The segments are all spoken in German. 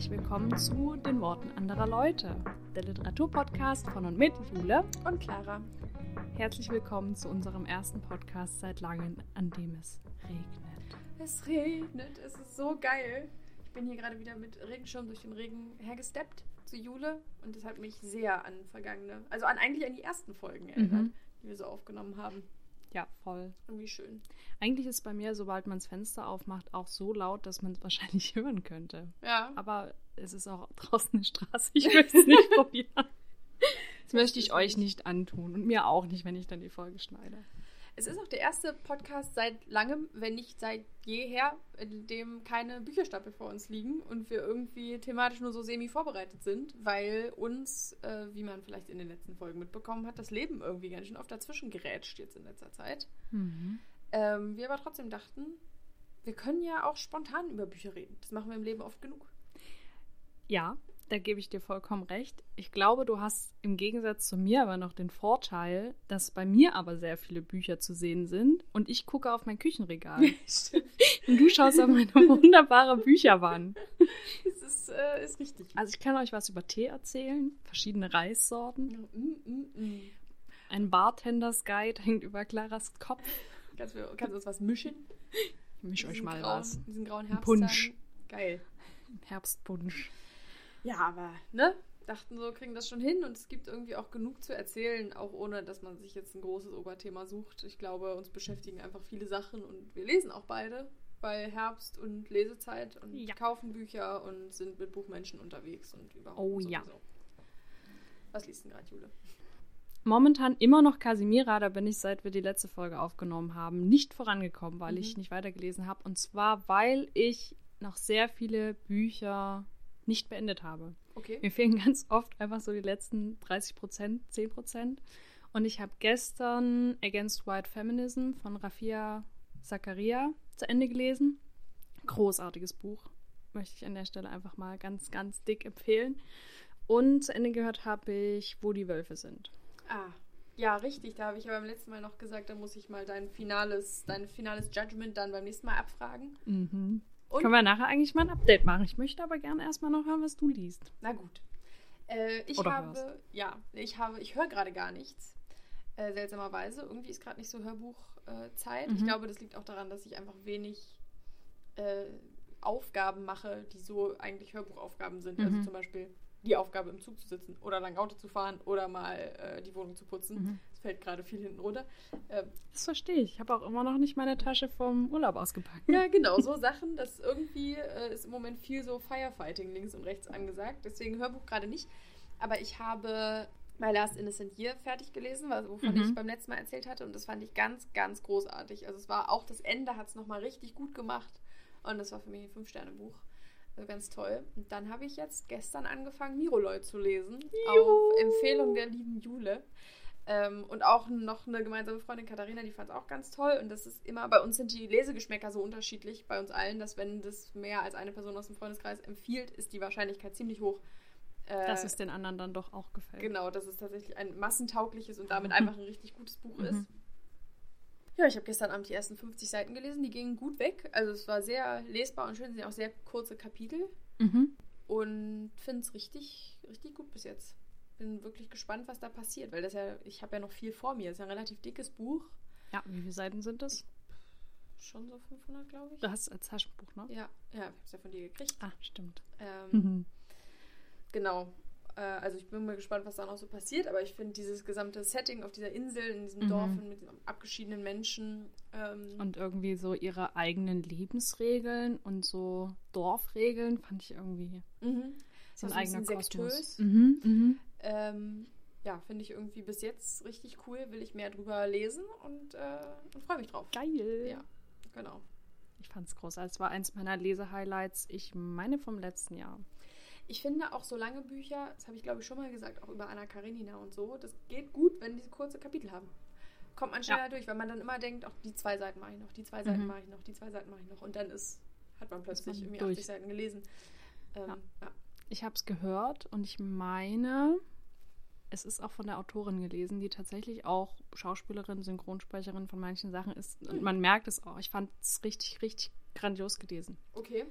herzlich willkommen zu den Worten anderer Leute, der Literaturpodcast von und mit Jule und Clara. Herzlich willkommen zu unserem ersten Podcast seit langem, an dem es regnet. Es regnet, es ist so geil. Ich bin hier gerade wieder mit Regenschirm durch den Regen hergesteppt zu Jule und das hat mich sehr an vergangene, also an eigentlich an die ersten Folgen erinnert, mhm. die wir so aufgenommen haben. Ja, voll. Irgendwie schön. Eigentlich ist bei mir, sobald man das Fenster aufmacht, auch so laut, dass man es wahrscheinlich hören könnte. Ja. Aber es ist auch draußen eine Straße. Ich möchte es nicht probieren. Das möchte ich euch nicht antun und mir auch nicht, wenn ich dann die Folge schneide. Es ist auch der erste Podcast seit langem, wenn nicht seit jeher, in dem keine Bücherstapel vor uns liegen und wir irgendwie thematisch nur so semi vorbereitet sind, weil uns, äh, wie man vielleicht in den letzten Folgen mitbekommen hat, das Leben irgendwie ganz schön oft dazwischen gerätscht jetzt in letzter Zeit. Mhm. Ähm, wir aber trotzdem dachten, wir können ja auch spontan über Bücher reden. Das machen wir im Leben oft genug. Ja, da gebe ich dir vollkommen recht. Ich glaube, du hast im Gegensatz zu mir aber noch den Vorteil, dass bei mir aber sehr viele Bücher zu sehen sind und ich gucke auf mein Küchenregal. und du schaust auf meine wunderbare Bücherwand. Das ist, äh, ist richtig. Also ich kann euch was über Tee erzählen, verschiedene Reissorten. Mm, mm, mm. Ein Bartenders Guide hängt über Claras Kopf. Kannst du, kannst du uns was mischen? Ich mische euch mal grauen, was. Diesen grauen Herbst. Punsch. Geil. Herbstpunsch. Ja, aber, ne? Dachten so, kriegen das schon hin und es gibt irgendwie auch genug zu erzählen, auch ohne, dass man sich jetzt ein großes Oberthema sucht. Ich glaube, uns beschäftigen einfach viele Sachen und wir lesen auch beide bei Herbst und Lesezeit und ja. kaufen Bücher und sind mit Buchmenschen unterwegs und überhaupt. Oh sowieso. ja. Was liest denn gerade, Jule? Momentan immer noch Casimira, da bin ich, seit wir die letzte Folge aufgenommen haben, nicht vorangekommen, weil mhm. ich nicht weitergelesen habe. Und zwar, weil ich noch sehr viele Bücher nicht beendet habe. Okay. Mir fehlen ganz oft einfach so die letzten 30 Prozent, 10 Prozent. Und ich habe gestern Against White Feminism von Rafia Zakaria zu Ende gelesen. Großartiges Buch. Möchte ich an der Stelle einfach mal ganz, ganz dick empfehlen. Und zu Ende gehört habe ich, wo die Wölfe sind. Ah, ja, richtig. Da habe ich ja beim letzten Mal noch gesagt, da muss ich mal dein finales, dein finales Judgment dann beim nächsten Mal abfragen. Mhm. Und Können wir nachher eigentlich mal ein Update machen. Ich möchte aber gerne erstmal noch hören, was du liest. Na gut. Äh, ich Oder habe, hörst. ja, ich habe, ich höre gerade gar nichts. Äh, seltsamerweise. Irgendwie ist gerade nicht so Hörbuchzeit. Äh, mhm. Ich glaube, das liegt auch daran, dass ich einfach wenig äh, Aufgaben mache, die so eigentlich Hörbuchaufgaben sind. Also mhm. Also zum Beispiel die Aufgabe, im Zug zu sitzen oder lang Auto zu fahren oder mal äh, die Wohnung zu putzen. Mhm. Das fällt gerade viel hinten runter. Ähm, das verstehe ich. Ich habe auch immer noch nicht meine Tasche vom Urlaub ausgepackt. Ja, genau. So Sachen, das irgendwie äh, ist im Moment viel so Firefighting links und rechts angesagt. Deswegen Hörbuch gerade nicht. Aber ich habe My Last Innocent Year fertig gelesen, wovon mhm. ich beim letzten Mal erzählt hatte. Und das fand ich ganz, ganz großartig. Also es war auch das Ende hat es nochmal richtig gut gemacht. Und das war für mich ein Fünf-Sterne-Buch. Also ganz toll. Und dann habe ich jetzt gestern angefangen, Miroloy zu lesen. Juhu. Auf Empfehlung der lieben Jule. Ähm, und auch noch eine gemeinsame Freundin Katharina, die fand es auch ganz toll. Und das ist immer, bei uns sind die Lesegeschmäcker so unterschiedlich, bei uns allen, dass wenn das mehr als eine Person aus dem Freundeskreis empfiehlt, ist die Wahrscheinlichkeit ziemlich hoch. Äh, dass es den anderen dann doch auch gefällt. Genau, dass es tatsächlich ein massentaugliches und damit einfach ein richtig gutes Buch mhm. ist. Ja, ich habe gestern Abend die ersten 50 Seiten gelesen, die gingen gut weg. Also es war sehr lesbar und schön, es sind auch sehr kurze Kapitel. Mhm. Und finde es richtig, richtig gut bis jetzt. Bin wirklich gespannt, was da passiert, weil das ja, ich habe ja noch viel vor mir. Das ist ja ein relativ dickes Buch. Ja, wie viele Seiten sind das? Schon so 500, glaube ich. Du hast es als Taschenbuch, ne? Ja, ja, ich habe es ja von dir gekriegt. Ah, stimmt. Ähm, mhm. Genau. Äh, also ich bin mal gespannt, was da noch so passiert, aber ich finde dieses gesamte Setting auf dieser Insel, in diesem mhm. Dorf mit abgeschiedenen Menschen. Ähm, und irgendwie so ihre eigenen Lebensregeln und so Dorfregeln fand ich irgendwie mhm. so ein eigener Kosmos. Mhm, mhm. Ähm, ja, finde ich irgendwie bis jetzt richtig cool, will ich mehr drüber lesen und, äh, und freue mich drauf. Geil. Ja, genau. Ich fand es großartig. Es war eins meiner Lesehighlights, ich meine vom letzten Jahr. Ich finde auch so lange Bücher, das habe ich glaube ich schon mal gesagt, auch über Anna Karenina und so, das geht gut, wenn die kurze Kapitel haben. Kommt man schneller ja. durch, weil man dann immer denkt, auch die zwei Seiten mache ich noch, die zwei Seiten mhm. mache ich noch, die zwei Seiten mache ich noch. Und dann ist, hat man plötzlich man irgendwie durch. 80 Seiten gelesen. Ähm, ja. Ja. Ich habe es gehört und ich meine, es ist auch von der Autorin gelesen, die tatsächlich auch Schauspielerin, Synchronsprecherin von manchen Sachen ist. Und man merkt es auch. Ich fand es richtig, richtig grandios gelesen. Okay.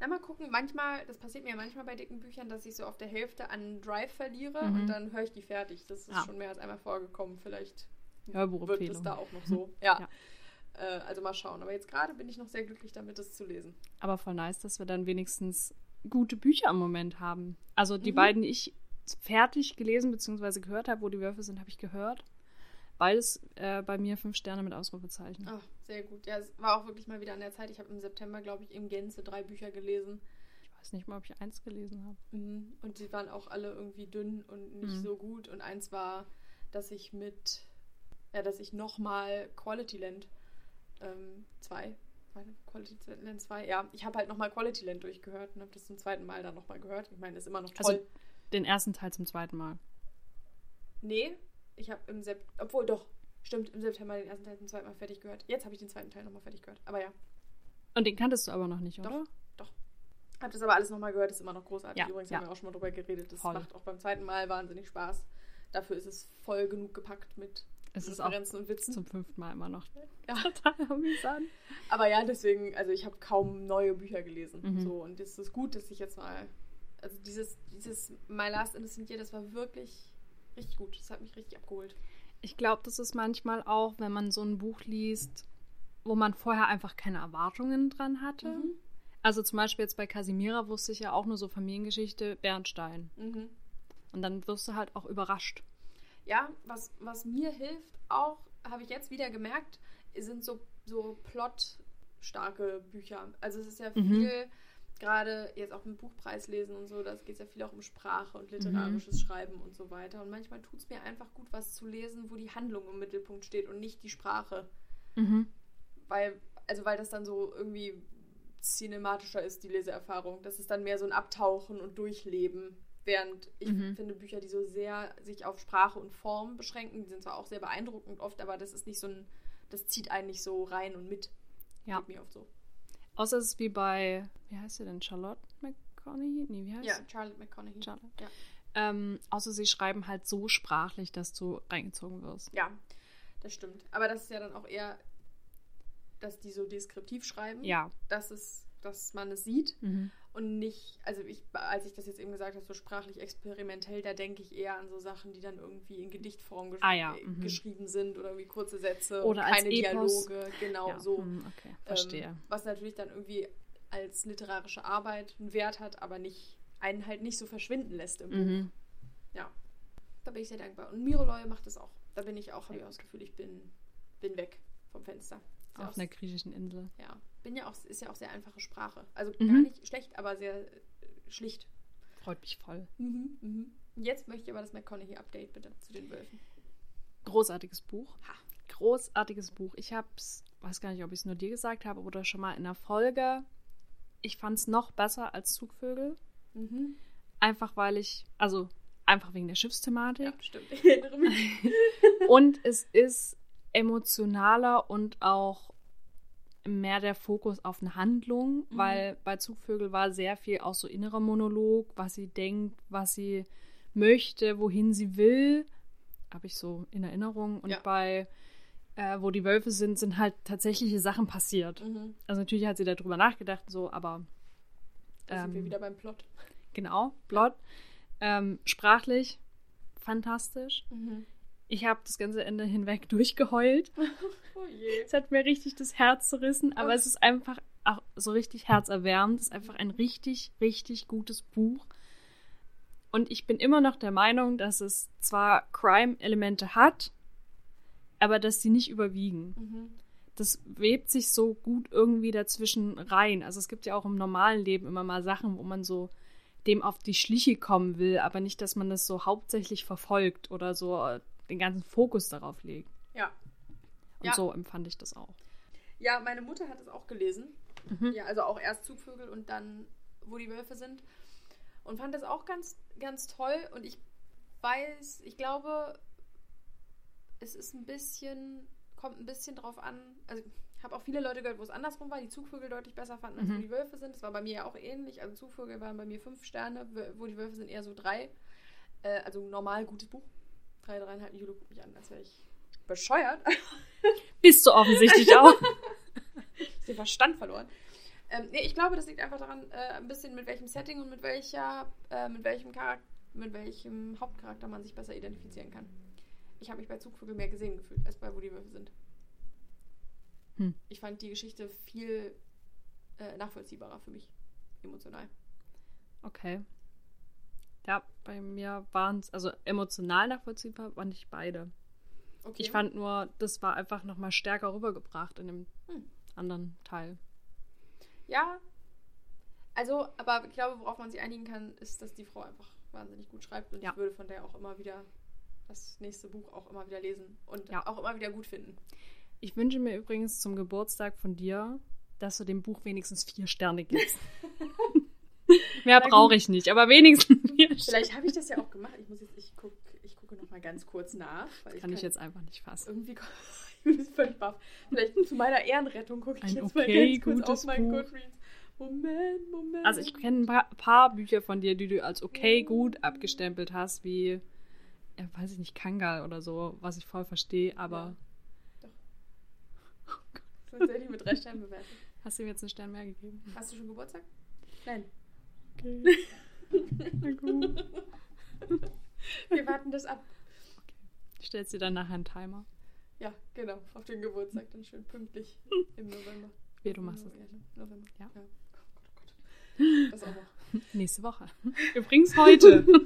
Na, mal gucken. Manchmal, das passiert mir manchmal bei dicken Büchern, dass ich so auf der Hälfte an Drive verliere mhm. und dann höre ich die fertig. Das ist ja. schon mehr als einmal vorgekommen. Vielleicht wird es da auch noch so. Ja. ja. Äh, also mal schauen. Aber jetzt gerade bin ich noch sehr glücklich damit, das zu lesen. Aber voll nice, dass wir dann wenigstens gute Bücher im Moment haben. Also die mhm. beiden, die ich fertig gelesen bzw. gehört habe, wo die Würfel sind, habe ich gehört. Beides äh, bei mir fünf Sterne mit Ausrufezeichen. Ach, sehr gut. Ja, es war auch wirklich mal wieder an der Zeit. Ich habe im September, glaube ich, im Gänze drei Bücher gelesen. Ich weiß nicht mal, ob ich eins gelesen habe. Mhm. Und die waren auch alle irgendwie dünn und nicht mhm. so gut. Und eins war, dass ich mit, ja, dass ich nochmal Quality Land 2, ähm, Quality Land 2, ja, ich habe halt nochmal Quality Land durchgehört und habe das zum zweiten Mal dann nochmal gehört. Ich meine, ist immer noch toll. Also den ersten Teil zum zweiten Mal. Nee, ich habe im September, obwohl doch, stimmt, im September den ersten Teil zum zweiten Mal fertig gehört. Jetzt habe ich den zweiten Teil nochmal fertig gehört. Aber ja. Und den kanntest du aber noch nicht, oder? Doch, doch. Hab das aber alles nochmal gehört, ist immer noch großartig. Ja, Übrigens ja. haben wir auch schon mal drüber geredet. Das Voll. macht auch beim zweiten Mal wahnsinnig Spaß. Dafür ist es voll genug gepackt mit es ist auch und Witzen. zum fünften Mal immer noch ja. total amüsant. Aber ja, deswegen, also ich habe kaum neue Bücher gelesen. Mhm. So, und es ist gut, dass ich jetzt mal. Also dieses, dieses My Last Innocent Year, das war wirklich richtig gut. Das hat mich richtig abgeholt. Ich glaube, das ist manchmal auch, wenn man so ein Buch liest, wo man vorher einfach keine Erwartungen dran hatte. Mhm. Also zum Beispiel jetzt bei Casimira wusste ich ja auch nur so Familiengeschichte Bernstein. Mhm. Und dann wirst du halt auch überrascht. Ja, was, was mir hilft auch, habe ich jetzt wieder gemerkt, sind so, so plotstarke Bücher. Also es ist ja mhm. viel, mhm. Gerade jetzt auch im Buchpreis lesen und so, da geht es ja viel auch um Sprache und literarisches mhm. Schreiben und so weiter. Und manchmal tut es mir einfach gut, was zu lesen, wo die Handlung im Mittelpunkt steht und nicht die Sprache. Mhm. Weil, also weil das dann so irgendwie cinematischer ist, die Leseerfahrung. Das ist dann mehr so ein Abtauchen und Durchleben Während ich mhm. finde, Bücher, die so sehr sich auf Sprache und Form beschränken, die sind zwar auch sehr beeindruckend oft, aber das ist nicht so ein, das zieht einen nicht so rein und mit. Ja. Geht mir oft so. Außer es ist wie bei, wie heißt sie denn? Charlotte McConaughey? Nee, wie heißt Ja, Charlotte McConaughey. Charlotte. Ja. Ähm, außer sie schreiben halt so sprachlich, dass du reingezogen wirst. Ja, das stimmt. Aber das ist ja dann auch eher, dass die so deskriptiv schreiben. Ja. Das ist dass man es sieht mhm. und nicht, also ich, als ich das jetzt eben gesagt habe, so sprachlich experimentell, da denke ich eher an so Sachen, die dann irgendwie in Gedichtform gesch ah, ja. mhm. geschrieben sind oder wie kurze Sätze oder keine Dialoge, genau ja. so. Mhm, okay, verstehe. Ähm, was natürlich dann irgendwie als literarische Arbeit einen Wert hat, aber nicht einen halt nicht so verschwinden lässt im Buch. Mhm. Ja, da bin ich sehr dankbar. Und Miroloy macht das auch. Da bin ich auch, habe ich auch das Gefühl, ich bin, bin weg vom Fenster. Auf einer griechischen Insel. Ja bin ja auch, ist ja auch sehr einfache Sprache. Also mhm. gar nicht schlecht, aber sehr äh, schlicht. Freut mich voll. Mhm, mhm. Jetzt möchte ich aber das McConaughey-Update bitte zu den Wölfen. Großartiges Buch. Ha. Großartiges Buch. Ich hab's, weiß gar nicht, ob ich es nur dir gesagt habe oder schon mal in der Folge. Ich fand es noch besser als Zugvögel. Mhm. Einfach weil ich, also einfach wegen der Schiffsthematik. Ja, stimmt. Ich erinnere mich. und es ist emotionaler und auch mehr der Fokus auf eine Handlung, mhm. weil bei Zugvögel war sehr viel auch so innerer Monolog, was sie denkt, was sie möchte, wohin sie will. Habe ich so in Erinnerung. Und ja. bei äh, Wo die Wölfe sind, sind halt tatsächliche Sachen passiert. Mhm. Also natürlich hat sie darüber nachgedacht, so, aber. Da ähm, sind wir ähm, wieder beim Plot. Genau, Plot. Ähm, sprachlich fantastisch. Mhm. Ich habe das ganze Ende hinweg durchgeheult. oh je. Es hat mir richtig das Herz zerrissen, aber oh. es ist einfach auch so richtig herzerwärmend. Es ist einfach ein richtig, richtig gutes Buch. Und ich bin immer noch der Meinung, dass es zwar Crime-Elemente hat, aber dass sie nicht überwiegen. Mhm. Das webt sich so gut irgendwie dazwischen rein. Also es gibt ja auch im normalen Leben immer mal Sachen, wo man so dem auf die Schliche kommen will, aber nicht, dass man das so hauptsächlich verfolgt oder so den ganzen Fokus darauf legt. Ja. Und ja. so empfand ich das auch. Ja, meine Mutter hat es auch gelesen. Mhm. Ja, also auch erst Zugvögel und dann, wo die Wölfe sind. Und fand das auch ganz, ganz toll. Und ich weiß, ich glaube, es ist ein bisschen, kommt ein bisschen drauf an. Also, ich habe auch viele Leute gehört, wo es andersrum war, die Zugvögel deutlich besser fanden, als mhm. wo die Wölfe sind. Das war bei mir ja auch ähnlich. Also, Zugvögel waren bei mir fünf Sterne, wo die Wölfe sind eher so drei. Äh, also, normal gutes Buch drei, dreieinhalb Judo guckt mich an, als wäre ich bescheuert. Bist du offensichtlich auch. ich den Verstand verloren. Ähm, nee, ich glaube, das liegt einfach daran, äh, ein bisschen mit welchem Setting und mit welcher, äh, mit welchem Charakter, mit welchem Hauptcharakter man sich besser identifizieren kann. Ich habe mich bei Zugvögel mehr gesehen gefühlt, als bei Wo die Wölfe sind. Hm. Ich fand die Geschichte viel äh, nachvollziehbarer für mich, emotional. Okay. Ja, bei mir waren es, also emotional nachvollziehbar waren nicht beide. Okay. Ich fand nur, das war einfach nochmal stärker rübergebracht in dem Hm. anderen Teil. Ja. Also, aber ich glaube, worauf man sich einigen kann, ist, dass die Frau einfach wahnsinnig gut schreibt und Ja. ich würde von der auch immer wieder das nächste Buch auch immer wieder lesen und Ja. auch immer wieder gut finden. Ich wünsche mir übrigens zum Geburtstag von dir, dass du dem Buch wenigstens vier Sterne gibst. Mehr brauche ich nicht, aber wenigstens. Vielleicht habe ich das ja auch gemacht. Ich muss jetzt, ich gucke ich gucke noch mal ganz kurz nach. Weil Kann ich jetzt einfach nicht fassen. irgendwie ich bin völlig baff. Vielleicht zu meiner Ehrenrettung gucke ich Ein jetzt mal okay, ganz kurz gutes auf mein Buch. Goodreads. Moment, Moment. Also ich kenne ein paar, paar Bücher von dir, die du als okay gut abgestempelt hast, wie, ja, weiß ich nicht, Kangal oder so, was ich voll verstehe, aber Tatsächlich mit drei Sternen bewertet. hast du ihm jetzt einen Stern mehr gegeben? Hast du schon Geburtstag? Nein. Okay. Na gut. Wir warten das ab. Stellst dir dann nachher einen Timer. Ja, genau. Auf den Geburtstag dann schön pünktlich im November. Wie du machst es. Ja, November. Ja. Oh Gott, oh Gott. Das auch noch. Nächste Woche. Übrigens heute.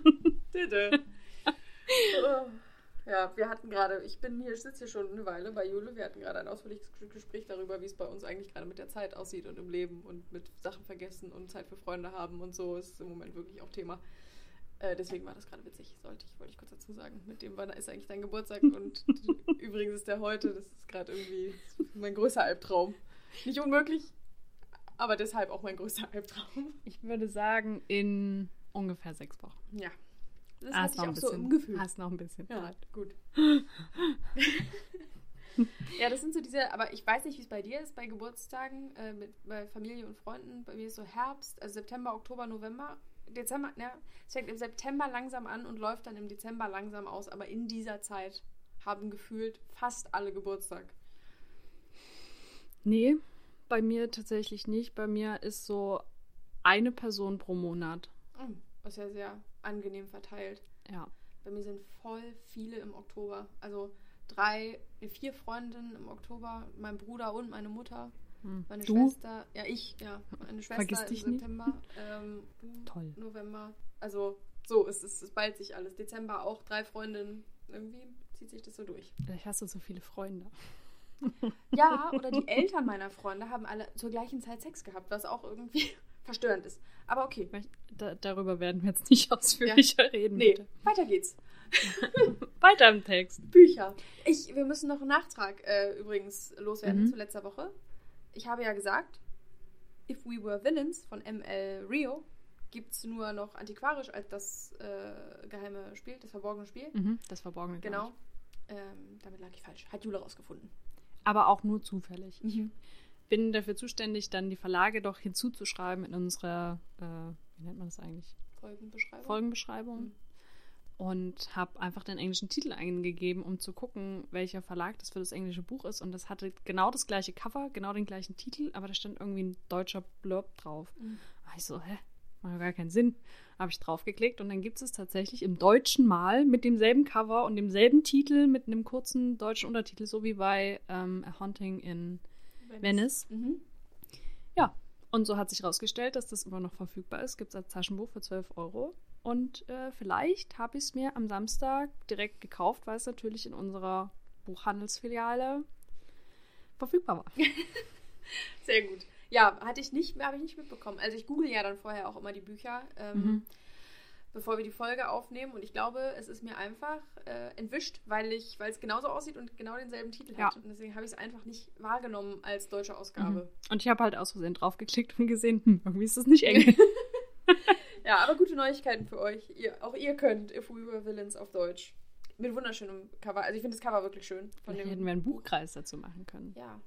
Oh. Ja, wir hatten gerade, ich bin hier, ich sitze hier schon eine Weile bei Jule, wir hatten gerade ein ausführliches Gespräch darüber, wie es bei uns eigentlich gerade mit der Zeit aussieht und im Leben und mit Sachen vergessen und Zeit für Freunde haben und so ist im Moment wirklich auch Thema. Äh, deswegen war das gerade witzig, sollte ich, wollte ich kurz dazu sagen. Mit dem, wann ist eigentlich dein Geburtstag und übrigens ist der heute, das ist gerade irgendwie mein größter Albtraum. Nicht unmöglich, aber deshalb auch mein größter Albtraum. Ich würde sagen, in ungefähr sechs Wochen. Ja. Das Ah, hatte hast ich noch auch ein so bisschen. im Gefühl. Hast noch ein bisschen. Ja, Zeit. gut. ja, das sind so diese, aber ich weiß nicht, wie es bei dir ist, bei Geburtstagen, äh, mit, bei Familie und Freunden. Bei mir ist so Herbst, also September, Oktober, November. Dezember, ja, es fängt im September langsam an und läuft dann im Dezember langsam aus, aber in dieser Zeit haben gefühlt fast alle Geburtstag. Nee, bei mir tatsächlich nicht. Bei mir ist so eine Person pro Monat. Hm, Was ja sehr angenehm verteilt. Ja. Bei mir sind voll viele im Oktober. Also drei, vier Freundinnen im Oktober, mein Bruder und meine Mutter. Hm. Meine Du? Schwester, ja, ich, ja. Meine Schwester Vergiss im dich nicht. September. Ähm, Toll. November. Also, so, es, es, es ballt sich alles. Dezember auch drei Freundinnen. Irgendwie zieht sich das so durch. Vielleicht hast du so viele Freunde. Ja, oder die Eltern meiner Freunde haben alle zur gleichen Zeit Sex gehabt, was auch irgendwie verstörend ist. Aber okay. Da, darüber werden wir jetzt nicht ausführlicher reden. Nee, Bitte. weiter geht's. Weiter im Text. Bücher. Ich, wir müssen noch einen Nachtrag äh, übrigens loswerden Mhm. zu letzter Woche. Ich habe ja gesagt, If We Were Villains von ML Rio gibt es nur noch antiquarisch als das äh, geheime Spiel, das verborgene Spiel. Mhm, das Verborgene. Genau. Ähm, damit lag ich falsch. Hat Jule rausgefunden. Aber auch nur zufällig. Mhm. Bin dafür zuständig, dann die Verlage doch hinzuzuschreiben in unserer, äh, wie nennt man das eigentlich? Folgenbeschreibung. Folgenbeschreibung. Mhm. Und habe einfach den englischen Titel eingegeben, um zu gucken, welcher Verlag das für das englische Buch ist. Und das hatte genau das gleiche Cover, genau den gleichen Titel, aber da stand irgendwie ein deutscher Blurb drauf. Mhm. Ich so, hä? Macht ja gar keinen Sinn. Habe ich draufgeklickt und dann gibt es es tatsächlich im deutschen Mal mit demselben Cover und demselben Titel mit einem kurzen deutschen Untertitel, so wie bei ähm, A Haunting in Venice. Mhm. Ja, und so hat sich herausgestellt, dass das immer noch verfügbar ist. Gibt es als Taschenbuch für 12 Euro. Und äh, vielleicht habe ich es mir am Samstag direkt gekauft, weil es natürlich in unserer Buchhandelsfiliale verfügbar war. Sehr gut. Ja, hatte ich nicht, habe ich nicht mitbekommen. Also ich google ja dann vorher auch immer die Bücher, ähm, Mhm. Bevor wir die Folge aufnehmen. Und ich glaube, es ist mir einfach äh, entwischt, weil ich, weil es genauso aussieht und genau denselben Titel Ja. hat. Und deswegen habe ich es einfach nicht wahrgenommen als deutsche Ausgabe. Und ich habe halt aus Versehen draufgeklickt und gesehen, hm, irgendwie ist das nicht eng. Ja, aber gute Neuigkeiten für euch. Ihr, auch ihr könnt If We Were Villains auf Deutsch. Mit wunderschönem Cover. Also ich finde das Cover wirklich schön. Von Vielleicht dem hätten wir einen Buchkreis dazu machen können. Ja,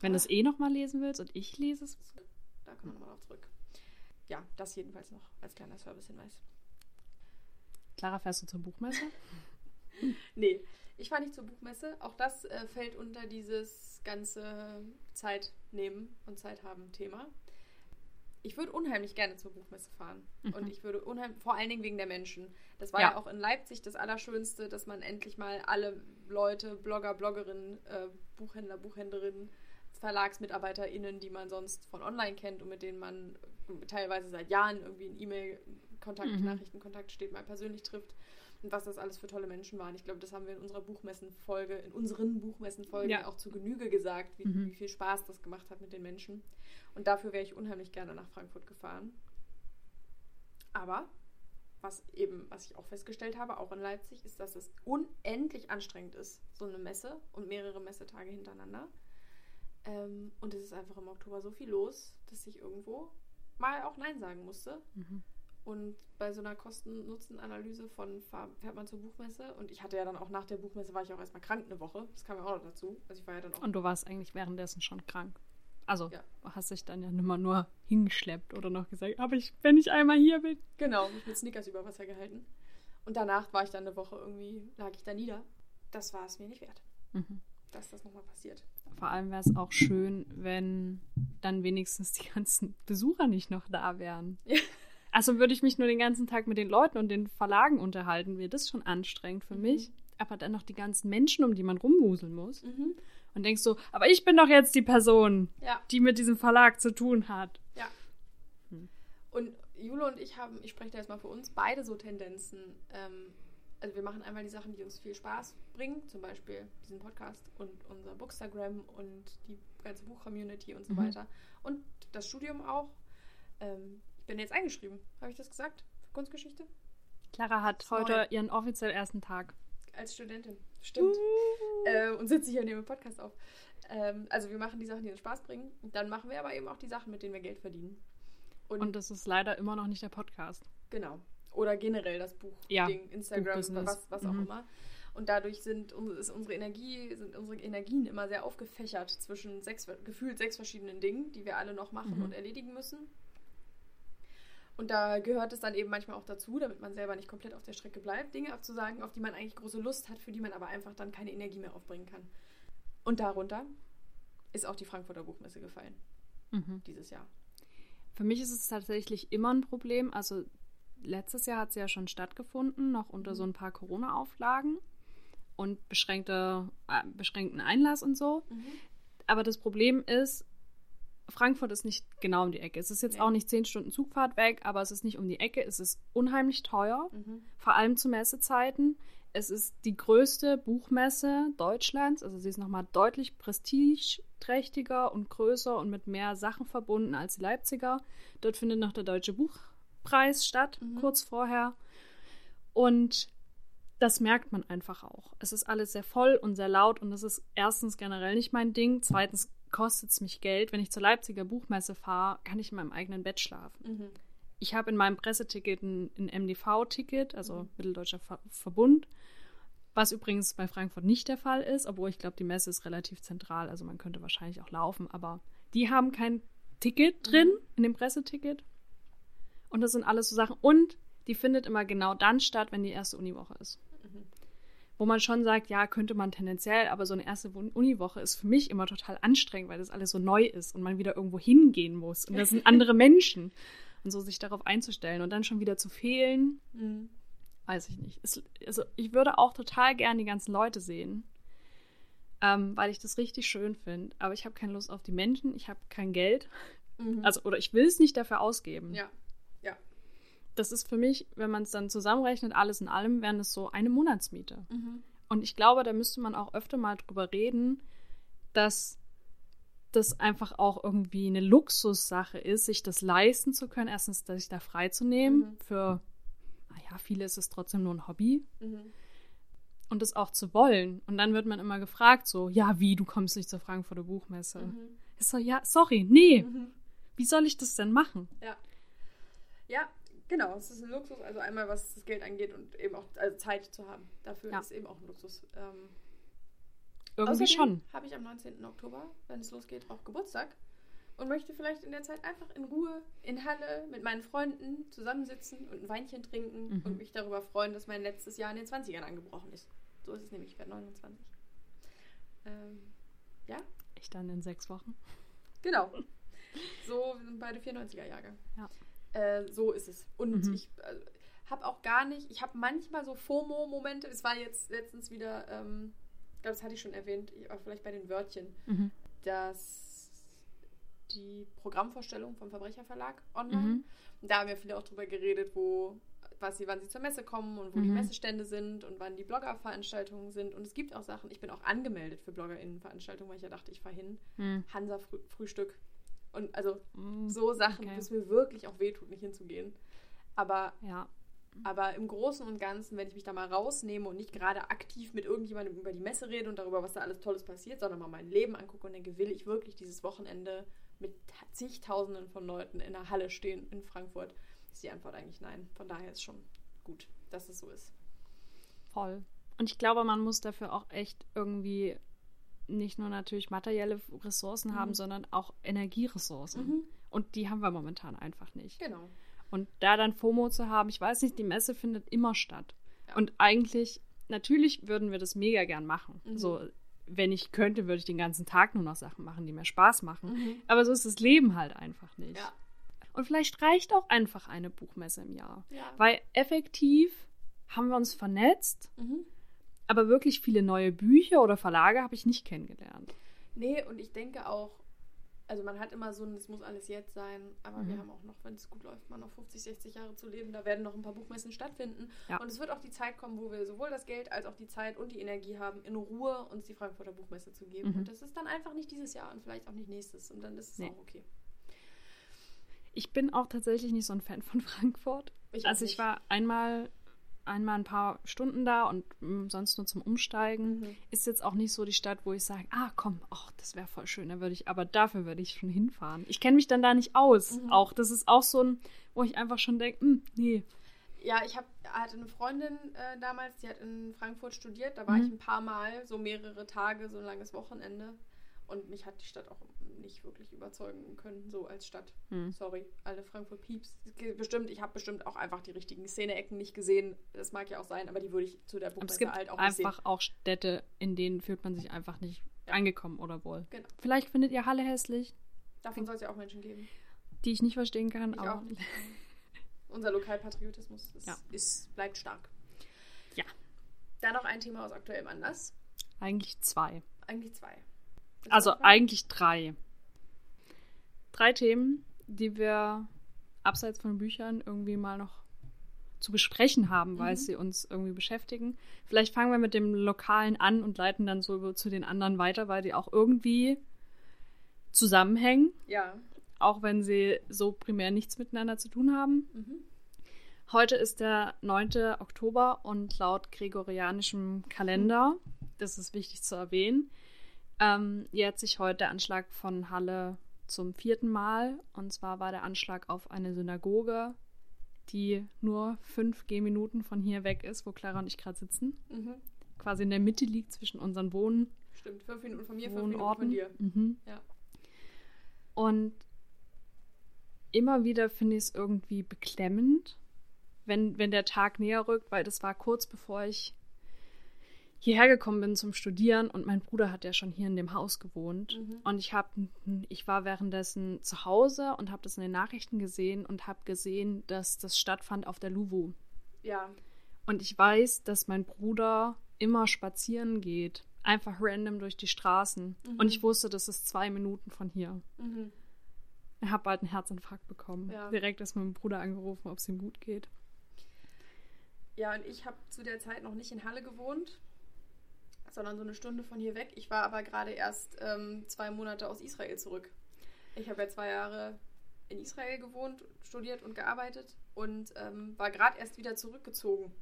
Wenn du es eh nochmal lesen willst und ich lese es. da kommen wir nochmal drauf zurück. Ja, das jedenfalls noch als kleiner Servicehinweis. Clara, fährst du zur Buchmesse? Nee, ich fahre nicht zur Buchmesse. Auch das äh, fällt unter dieses ganze Zeit nehmen und Zeit haben Thema. ich würde unheimlich gerne zur Buchmesse fahren. Mhm. Und ich würde unheimlich, vor allen Dingen wegen der Menschen. Das war ja, Ja. auch in Leipzig das Allerschönste, dass man endlich mal alle Leute, Blogger, Bloggerinnen, äh, Buchhändler, Buchhändlerinnen, VerlagsmitarbeiterInnen, die man sonst von online kennt und mit denen man teilweise seit Jahren irgendwie in E-Mail-Kontakt, Mhm. Nachrichtenkontakt steht, mal persönlich trifft. Und was das alles für tolle Menschen waren. Ich glaube, das haben wir in unserer Buchmessenfolge, in unseren Buchmessenfolgen Ja. auch zu Genüge gesagt, wie, Mhm. wie viel Spaß das gemacht hat mit den Menschen. Und dafür wäre ich unheimlich gerne nach Frankfurt gefahren. Aber was eben, was ich auch festgestellt habe, auch in Leipzig, ist, dass es unendlich anstrengend ist, so eine Messe und mehrere Messetage hintereinander. Ähm, und es ist einfach im Oktober so viel los, dass ich irgendwo mal auch Nein sagen musste. Mhm. Und bei so einer Kosten-Nutzen-Analyse von fährt man zur Buchmesse und ich hatte ja dann auch nach der Buchmesse war ich auch erstmal krank eine Woche. Das kam ja auch noch dazu. Also ich war ja dann auch Und du warst eigentlich währenddessen schon krank. Also Ja. hast dich dann ja nimmer nur hingeschleppt oder noch gesagt, aber ich, wenn ich einmal hier bin. Genau, mich mit Snickers über Wasser gehalten. Und danach war ich dann eine Woche irgendwie, lag ich da nieder. Das war es mir nicht wert, Mhm. dass das nochmal passiert. Vor allem wäre es auch schön, wenn dann wenigstens die ganzen Besucher nicht noch da wären. Ja. Also würde ich mich nur den ganzen Tag mit den Leuten und den Verlagen unterhalten, wäre das schon anstrengend für Mhm. mich. Aber dann noch die ganzen Menschen, um die man rumwuseln muss. Mhm. Und denkst so, aber ich bin doch jetzt die Person, Ja, die mit diesem Verlag zu tun hat. ja. Und Jule und ich haben, ich spreche da jetzt mal für uns, beide so Tendenzen. Ähm, also wir machen einmal die Sachen, die uns viel Spaß bringen, zum Beispiel diesen Podcast und unser Bookstagram und die ganze Buch-Community und so Mhm. weiter. Und das Studium auch. Ähm, bin jetzt eingeschrieben, habe ich das gesagt? Für Kunstgeschichte? Clara hat heute neu. ihren offiziell ersten Tag. Als Studentin. Stimmt. äh, und sitze hier und nehme Podcast auf. Ähm, also wir machen die Sachen, die uns Spaß bringen. Dann machen wir aber eben auch die Sachen, mit denen wir Geld verdienen. Und, Und das ist leider immer noch nicht der Podcast. genau. Oder generell das Buch, Ja, Ding, Instagram, was, was auch Mhm. immer. Und dadurch sind, ist unsere Energie, sind unsere Energien immer sehr aufgefächert zwischen sechs, gefühlt sechs verschiedenen Dingen, die wir alle noch machen Mhm. und erledigen müssen. Und da gehört es dann eben manchmal auch dazu, damit man selber nicht komplett auf der Strecke bleibt, Dinge abzusagen, auf die man eigentlich große Lust hat, für die man aber einfach dann keine Energie mehr aufbringen kann. Und darunter ist auch die Frankfurter Buchmesse gefallen, Mhm. dieses Jahr. Für mich ist es tatsächlich immer ein Problem. Also letztes Jahr hat sie ja schon stattgefunden, noch unter Mhm. so ein paar Corona-Auflagen und beschränkte, äh, beschränkten Einlass und so. Aber das Problem ist, Frankfurt ist nicht genau um die Ecke. Es ist jetzt Nee. auch nicht zehn Stunden Zugfahrt weg, aber es ist nicht um die Ecke. Es ist unheimlich teuer, Mhm. vor allem zu Messezeiten. Es ist die größte Buchmesse Deutschlands. Also sie ist nochmal deutlich prestigeträchtiger und größer und mit mehr Sachen verbunden als die Leipziger. Dort findet noch der Deutsche Buchpreis statt, Mhm. kurz vorher. Und das merkt man einfach auch. Es ist alles sehr voll und sehr laut und das ist erstens generell nicht mein Ding. Zweitens kostet es mich Geld. Wenn ich zur Leipziger Buchmesse fahre, kann ich in meinem eigenen Bett schlafen. Mhm. Ich habe in meinem Presseticket ein, ein MDV-Ticket, also Mhm. Mitteldeutscher Ver Verbund, was übrigens bei Frankfurt nicht der Fall ist, obwohl ich glaube, die Messe ist relativ zentral, also man könnte wahrscheinlich auch laufen, aber die haben kein Ticket drin Mhm. in dem Presseticket. Und das sind alles so Sachen. Und die findet immer genau dann statt, wenn die erste Uniwoche ist. Wo man schon sagt, ja, könnte man tendenziell, aber so eine erste Uniwoche ist für mich immer total anstrengend, weil das alles so neu ist und man wieder irgendwo hingehen muss. Und das sind andere Menschen. Und so sich darauf einzustellen und dann schon wieder zu fehlen, Mhm. weiß ich nicht. Es, also ich würde auch total gern die ganzen Leute sehen, ähm, weil ich das richtig schön finde. Aber ich habe keine Lust auf die Menschen, ich habe kein Geld. Mhm. Also, oder ich will es nicht dafür ausgeben. Ja. Das ist für mich, wenn man es dann zusammenrechnet, alles in allem, wären es so eine Monatsmiete. Mhm. Und ich glaube, da müsste man auch öfter mal drüber reden, dass das einfach auch irgendwie eine Luxussache ist, sich das leisten zu können. Erstens, sich da freizunehmen. Mhm. Für, naja, viele ist es trotzdem nur ein Hobby. Mhm. Und das auch zu wollen. Und dann wird man immer gefragt, so, ja, wie, du kommst nicht zur Frankfurter Buchmesse. Mhm. Ich so, ja, sorry, nee, Mhm. wie soll ich das denn machen? Ja. Ja, genau. Es ist ein Luxus, also einmal was das Geld angeht und eben auch also Zeit zu haben. Dafür Ja. ist eben auch ein Luxus. Ähm, Irgendwie schon. habe ich am 19. Oktober, wenn es losgeht, auch Geburtstag und möchte vielleicht in der Zeit einfach in Ruhe in Halle mit meinen Freunden zusammensitzen und ein Weinchen trinken Mhm. und mich darüber freuen, dass mein letztes Jahr in den 20ern angebrochen ist. So ist es nämlich, ich werde 29. Ähm, ja, Ich dann in sechs Wochen. genau. So, wir sind beide 94er-Jahre. Ja. Äh, so ist es. Und Mhm. ich äh, habe auch gar nicht, ich habe manchmal so FOMO-Momente. Es war jetzt letztens wieder, ähm, ich glaube, das hatte ich schon erwähnt, aber vielleicht bei den Wörtchen, Mhm. dass die Programmvorstellung vom Verbrecherverlag online, Mhm. da haben ja viele auch drüber geredet, wo was sie, wann sie zur Messe kommen und wo die Mhm. Messestände sind und wann die Bloggerveranstaltungen sind. Und es gibt auch Sachen, ich bin auch angemeldet für BloggerInnenveranstaltungen, weil ich ja dachte, ich fahre hin. Mhm. Hansa-Frühstück. Und also Mhm. so Sachen, Okay. wo es mir wirklich auch wehtut, nicht hinzugehen. Aber, Ja. aber im Großen und Ganzen, wenn ich mich da mal rausnehme und nicht gerade aktiv mit irgendjemandem über die Messe rede und darüber, was da alles Tolles passiert, sondern mal mein Leben angucke und denke, will ich wirklich dieses Wochenende mit zigtausenden von Leuten in der Halle stehen in Frankfurt, ist die Antwort eigentlich nein. Von daher ist schon gut, dass es so ist. Voll. Und ich glaube, man muss dafür auch echt irgendwie nicht nur natürlich materielle Ressourcen Mhm. haben, sondern auch Energieressourcen. Mhm. Und die haben wir momentan einfach nicht. Genau. Und da dann FOMO zu haben, ich weiß nicht, die Messe findet immer statt. Ja. Und eigentlich, natürlich würden wir das mega gern machen. Mhm. So, wenn ich könnte, würde ich den ganzen Tag nur noch Sachen machen, die mir Spaß machen. Mhm. Aber so ist das Leben halt einfach nicht. Ja. Und vielleicht reicht auch einfach eine Buchmesse im Jahr. Ja. Weil effektiv haben wir uns vernetzt, Mhm. Aber wirklich viele neue Bücher oder Verlage habe ich nicht kennengelernt. Nee, und ich denke auch, also man hat immer so ein, es muss alles jetzt sein, aber wir Mhm. haben auch noch, wenn es gut läuft, mal noch 50, 60 Jahre zu leben. Da werden noch ein paar Buchmessen stattfinden. Ja. Und es wird auch die Zeit kommen, wo wir sowohl das Geld als auch die Zeit und die Energie haben, in Ruhe uns die Frankfurter Buchmesse zu geben. Mhm. Und das ist dann einfach nicht dieses Jahr und vielleicht auch nicht nächstes. Und dann ist es Nee. auch okay. Ich bin auch tatsächlich nicht so ein Fan von Frankfurt. Ich also ich war einmal, einmal ein paar Stunden da und mm, sonst nur zum Umsteigen. Mhm. Ist jetzt auch nicht so die Stadt, wo ich sage, ah komm, ach, das wäre voll schön, da würde ich, aber dafür würde ich schon hinfahren. Ich kenne mich dann da nicht aus. Mhm. Auch das ist auch so ein, wo ich einfach schon denke, nee. Ja, ich hab, hatte eine Freundin äh, damals, die hat in Frankfurt studiert. Da war Mhm. ich ein paar Mal, so mehrere Tage, so ein langes Wochenende. Und mich hat die Stadt auch nicht wirklich überzeugen können, so als Stadt. Hm. Sorry, alle Frankfurt Pieps. Es gibt Bestimmt, ich habe bestimmt auch einfach die richtigen Szene-Ecken nicht gesehen. Das mag ja auch sein, aber die würde ich zu der es Buchmesse gibt halt auch nicht einfach sehen. auch Städte, in denen fühlt man sich einfach nicht Ja. angekommen oder wohl. Genau. Vielleicht findet ihr Halle hässlich, Davon soll es ja auch Menschen geben. die ich nicht verstehen kann, Ich aber auch nicht. Unser Lokalpatriotismus ist, Ja. ist, bleibt stark. Ja. Dann noch ein Thema aus aktuellem Anlass. eigentlich zwei. Eigentlich zwei. Also eigentlich drei. Drei Themen, die wir abseits von Büchern irgendwie mal noch zu besprechen haben, weil Mhm. sie uns irgendwie beschäftigen. Vielleicht fangen wir mit dem Lokalen an und leiten dann so zu den anderen weiter, weil die auch irgendwie zusammenhängen, Ja. auch wenn sie so primär nichts miteinander zu tun haben. Mhm. Heute ist der 9. Oktober und laut gregorianischem Kalender, das ist wichtig zu erwähnen, ähm, jährt sich heute der Anschlag von Halle zum vierten Mal. Und zwar war der Anschlag auf eine Synagoge, die nur fünf Gehminuten von hier weg ist, wo Clara und ich gerade sitzen. Mhm. Quasi in der Mitte liegt zwischen unseren Wohn Stimmt, fünf Minuten von mir, fünf Minuten von dir. Mhm. Ja. Und immer wieder finde ich es irgendwie beklemmend, wenn, wenn der Tag näher rückt, weil das war kurz bevor ich hierher gekommen bin zum Studieren und mein Bruder hat ja schon hier in dem Haus gewohnt. Mhm. Und ich habe, ich war währenddessen zu Hause und habe das in den Nachrichten gesehen und habe gesehen, dass das stattfand auf der Luwu. Ja. Und ich weiß, dass mein Bruder immer spazieren geht, einfach random durch die Straßen. Mhm. Und ich wusste, das ist zwei Minuten von hier. Mhm. Ich habe bald einen Herzinfarkt bekommen. Ja. Direkt ist meinem Bruder angerufen, ob es ihm gut geht. Ja, und ich habe zu der Zeit noch nicht in Halle gewohnt, sondern so eine Stunde von hier weg. Ich war aber gerade erst ähm, zwei Monate aus Israel zurück. Ich habe ja zwei Jahre in Israel gewohnt, studiert und gearbeitet und ähm, war gerade erst wieder zurückgezogen.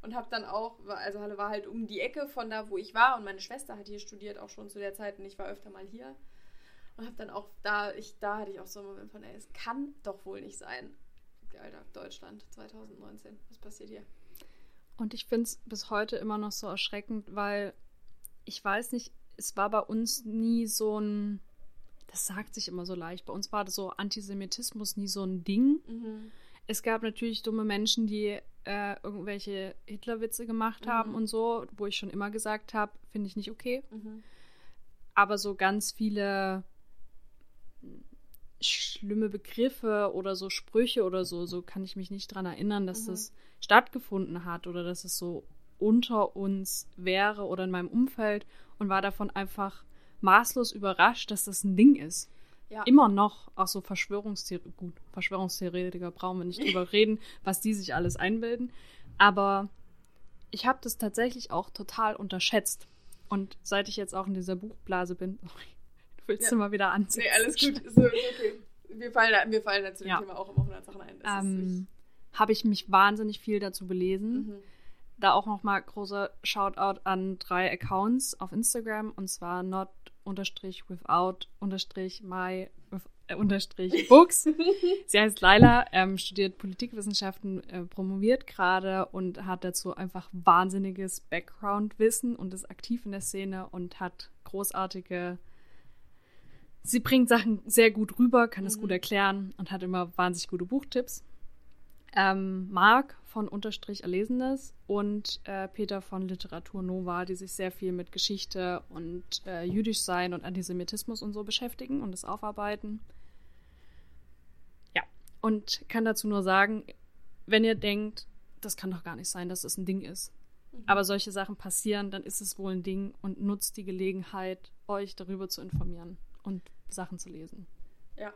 Und habe dann auch, also Halle war halt um die Ecke von da, wo ich war und meine Schwester hat hier studiert, auch schon zu der Zeit und ich war öfter mal hier. Und habe dann auch da, ich, da hatte ich auch so einen Moment von, ey, es kann doch wohl nicht sein. Alter, Deutschland 2019, was passiert hier? Und ich finde es bis heute immer noch so erschreckend, weil ich weiß nicht, es war bei uns nie so ein, das sagt sich immer so leicht, bei uns war das so Antisemitismus nie so ein Ding. Mhm. Es gab natürlich dumme Menschen, die äh, irgendwelche Hitlerwitze gemacht haben Mhm. und so, wo ich schon immer gesagt habe, finde ich nicht okay. Mhm. aber so ganz viele schlimme Begriffe oder so Sprüche oder so, so kann ich mich nicht dran erinnern, dass mhm. das stattgefunden hat oder dass es so unter uns wäre oder in meinem Umfeld und war davon einfach maßlos überrascht, dass das ein Ding ist. Ja. Immer noch, auch so Verschwörungstheoretiker, gut, Verschwörungstheoretiker brauchen wir nicht drüber reden, was die sich alles einbilden. Aber ich habe das tatsächlich auch total unterschätzt. Und seit ich jetzt auch in dieser Buchblase bin, du willst ja. du mal wieder anziehen. Nee, alles gut. So, okay. Wir fallen, wir fallen da zu dem ja. Thema auch immer 100 Sachen ein. Ähm, habe ich mich wahnsinnig viel dazu belesen. Mhm. Da auch nochmal großer Shoutout an drei Accounts auf Instagram und zwar not unterstrich without unterstrich my äh, unterstrich books. Sie heißt Laila, ähm, studiert Politikwissenschaften, äh, promoviert gerade und hat dazu einfach wahnsinniges Background-Wissen und ist aktiv in der Szene und hat großartige Sie bringt Sachen sehr gut rüber, kann es mhm. gut erklären und hat immer wahnsinnig gute Buchtipps. Ähm, Marc von Unterstrich Erlesenes und äh, Peter von Literatur Nova, die sich sehr viel mit Geschichte und äh, jüdisch sein und Antisemitismus und so beschäftigen und es aufarbeiten. Ja, und kann dazu nur sagen, wenn ihr denkt, das kann doch gar nicht sein, dass es ein Ding ist. Mhm. Aber solche Sachen passieren, dann ist es wohl ein Ding und nutzt die Gelegenheit, euch darüber zu informieren und Sachen zu lesen. Ja,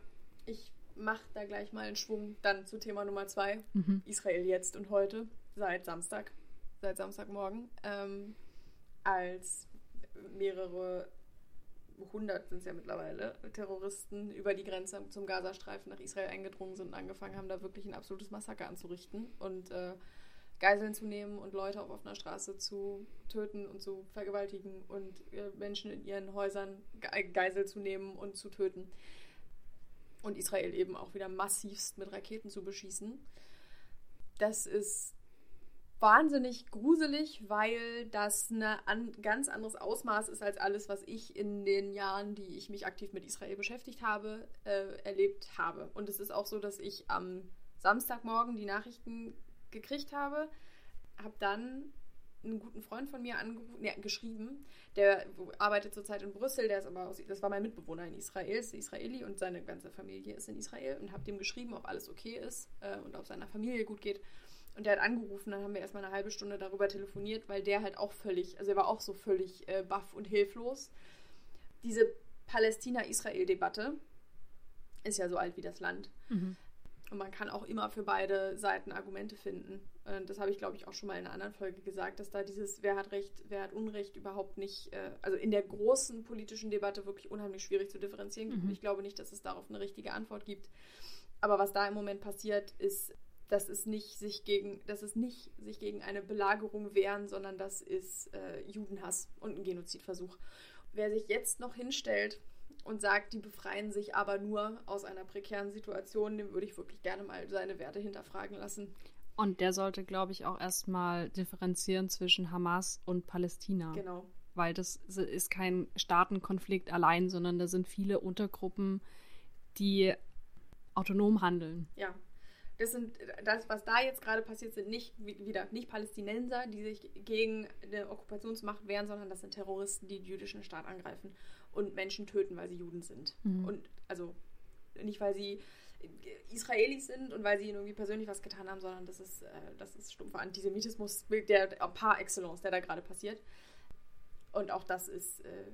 ich mache da gleich mal einen Schwung dann zu Thema Nummer zwei. Mhm. Israel jetzt und heute, seit Samstag, seit Samstagmorgen, ähm, als mehrere hundert sind es ja mittlerweile, Terroristen über die Grenze zum Gazastreifen nach Israel eingedrungen sind und angefangen haben, da wirklich ein absolutes Massaker anzurichten und äh, Geiseln zu nehmen und Leute auf offener Straße zu töten und zu vergewaltigen und äh, Menschen in ihren Häusern Geisel zu nehmen und zu töten und Israel eben auch wieder massivst mit Raketen zu beschießen. Das ist wahnsinnig gruselig, weil das ein ganz anderes Ausmaß ist als alles, was ich in den Jahren, die ich mich aktiv mit Israel beschäftigt habe, äh, erlebt habe. Und es ist auch so, dass ich am Samstagmorgen die Nachrichten gekriegt habe, habe dann einen guten Freund von mir angerufen, nee, geschrieben, der arbeitet zurzeit in Brüssel, der ist aber aus, das war mein Mitbewohner in Israel, ist Israeli und seine ganze Familie ist in Israel und habe dem geschrieben, ob alles okay ist äh, und ob seiner Familie gut geht. Und der hat angerufen, dann haben wir erstmal eine halbe Stunde darüber telefoniert, weil der halt auch völlig, also er war auch so völlig äh, baff und hilflos. Diese Palästina-Israel-Debatte ist ja so alt wie das Land. Mhm. Und man kann auch immer für beide Seiten Argumente finden. Das habe ich, glaube ich, auch schon mal in einer anderen Folge gesagt, dass da dieses Wer hat Recht, wer hat Unrecht überhaupt nicht, äh, also in der großen politischen Debatte wirklich unheimlich schwierig zu differenzieren gibt. Mhm. Ich glaube nicht, dass es darauf eine richtige Antwort gibt. Aber was da im Moment passiert, ist, dass es nicht sich gegen, dass es nicht sich gegen eine Belagerung wehren, sondern das ist äh, Judenhass und ein Genozidversuch. Wer sich jetzt noch hinstellt und sagt, die befreien sich aber nur aus einer prekären Situation, dem würde ich wirklich gerne mal seine Werte hinterfragen lassen. Und der sollte, glaube ich, auch erstmal differenzieren zwischen Hamas und Palästina. Genau. Weil das ist kein Staatenkonflikt allein, sondern da sind viele Untergruppen, die autonom handeln. Ja. Das sind das, was da jetzt gerade passiert, sind nicht wieder nicht Palästinenser, die sich gegen eine Okkupationsmacht wehren, sondern das sind Terroristen, die den jüdischen Staat angreifen und Menschen töten, weil sie Juden sind. Mhm. Und also nicht, weil sie Israelis sind und weil sie ihnen irgendwie persönlich was getan haben, sondern das ist, äh, das ist stumpfer Antisemitismus, der par excellence, der da gerade passiert. Und auch das ist, äh,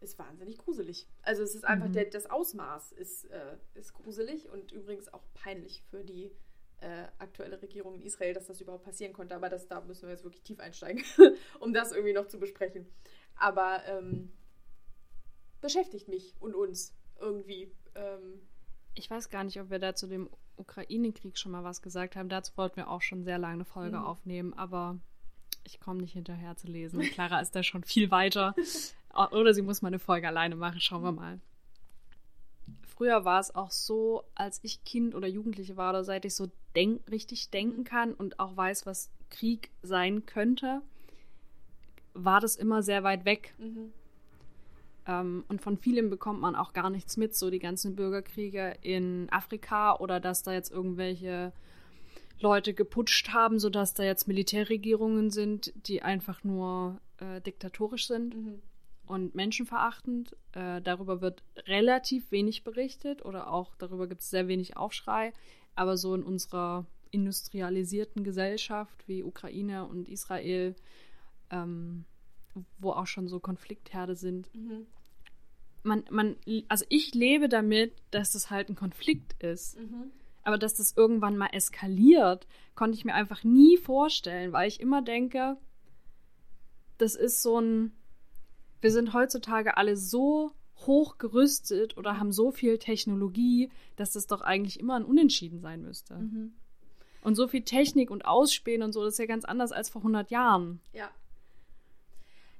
ist wahnsinnig gruselig. Also es ist einfach, mhm. der, das Ausmaß ist, äh, ist gruselig und übrigens auch peinlich für die äh, aktuelle Regierung in Israel, dass das überhaupt passieren konnte. Aber das, da müssen wir jetzt wirklich tief einsteigen, um das irgendwie noch zu besprechen. Aber ähm, beschäftigt mich und uns irgendwie. Ähm, ich weiß gar nicht, ob wir da zu dem Ukraine-Krieg schon mal was gesagt haben. Dazu wollten wir auch schon sehr lange eine Folge mhm. aufnehmen, aber ich komme nicht hinterher zu lesen. Clara ist da schon viel weiter. Oder sie muss mal eine Folge alleine machen. Schauen wir mal. Früher war es auch so, als ich Kind oder Jugendliche war oder seit ich so denk richtig denken kann und auch weiß, was Krieg sein könnte, war das immer sehr weit weg. Mhm. Ähm, und von vielem bekommt man auch gar nichts mit, so die ganzen Bürgerkriege in Afrika oder dass da jetzt irgendwelche Leute geputscht haben, sodass da jetzt Militärregierungen sind, die einfach nur äh, diktatorisch sind. Mhm. und menschenverachtend. Äh, darüber wird relativ wenig berichtet oder auch darüber gibt es sehr wenig Aufschrei. Aber so in unserer industrialisierten Gesellschaft wie Ukraine und Israel, ähm, wo auch schon so Konfliktherde sind, Mhm. man, man, also ich lebe damit, dass das halt ein Konflikt ist. Mhm. Aber dass das irgendwann mal eskaliert, konnte ich mir einfach nie vorstellen, weil ich immer denke, das ist so ein. Wir sind heutzutage alle so hoch gerüstet oder haben so viel Technologie, dass das doch eigentlich immer ein Unentschieden sein müsste. Mhm. Und so viel Technik und Ausspähen und so, das ist ja ganz anders als vor 100 Jahren. Ja.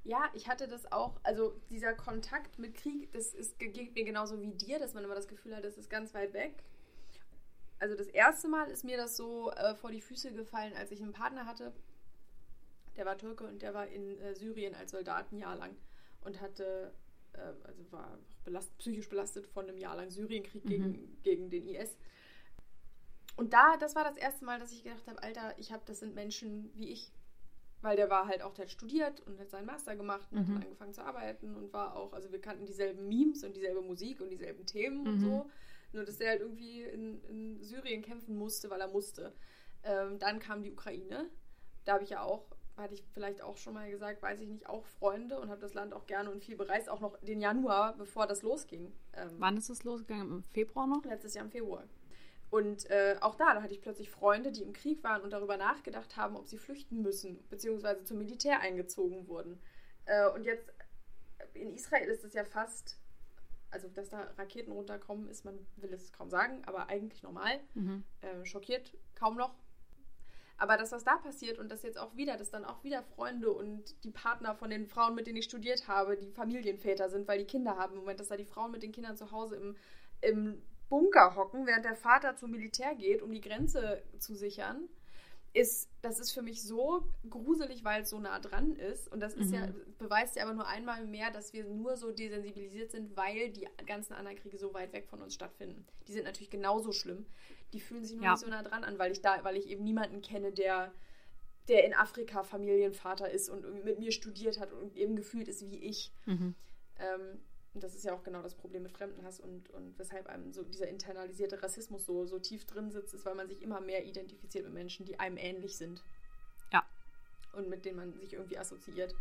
Ja, ich hatte das auch, also dieser Kontakt mit Krieg, das ist, geht mir genauso wie dir, dass man immer das Gefühl hat, das ist ganz weit weg. Also das erste Mal ist mir das so äh, vor die Füße gefallen, als ich einen Partner hatte, der war Türke und der war in äh, Syrien als Soldat ein Jahr lang und hatte, äh, also war belast, psychisch belastet von einem Jahr lang Syrienkrieg Mhm. gegen, gegen den IS. Und da, das war das erste Mal, dass ich gedacht habe, Alter, ich habe, das sind Menschen wie ich. Weil der war halt auch, der hat studiert und hat seinen Master gemacht und hat Mhm. dann angefangen zu arbeiten und war auch, also wir kannten dieselben Memes und dieselbe Musik und dieselben Themen und Mhm. so. Nur, dass der halt irgendwie in, in Syrien kämpfen musste, weil er musste. Ähm, dann kam die Ukraine. Da habe ich ja auch, hatte ich vielleicht auch schon mal gesagt, weiß ich nicht, auch Freunde und habe das Land auch gerne und viel bereist, auch noch den Januar, bevor das losging. Ähm, Wann ist es losgegangen? Im Februar noch? letztes Jahr im Februar. Und äh, auch da, da hatte ich plötzlich Freunde, die im Krieg waren und darüber nachgedacht haben, ob sie flüchten müssen, beziehungsweise zum Militär eingezogen wurden. Äh, und jetzt äh, in Israel ist es ja fast, also dass da Raketen runterkommen, ist, man will es kaum sagen, aber eigentlich normal. Mhm. Äh, schockiert kaum noch. Aber das, was da passiert und das jetzt auch wieder, dass dann auch wieder Freunde und die Partner von den Frauen, mit denen ich studiert habe, die Familienväter sind, weil die Kinder haben. Im Moment, dass da die Frauen mit den Kindern zu Hause im, im Bunker hocken, während der Vater zum Militär geht, um die Grenze zu sichern, ist, das ist für mich so gruselig, weil es so nah dran ist. Und das ist Mhm. ja, beweist ja aber nur einmal mehr, dass wir nur so desensibilisiert sind, weil die ganzen anderen Kriege so weit weg von uns stattfinden. Die sind natürlich genauso schlimm. Die fühlen sich nur Ja. nicht so nah dran an, weil ich da, weil ich eben niemanden kenne, der, der in Afrika Familienvater ist und mit mir studiert hat und eben gefühlt ist wie ich. Mhm. Ähm, und das ist ja auch genau das Problem mit Fremdenhass und, und weshalb einem so dieser internalisierte Rassismus so, so tief drin sitzt, ist, weil man sich immer mehr identifiziert mit Menschen, die einem ähnlich sind. Ja. Und mit denen man sich irgendwie assoziiert.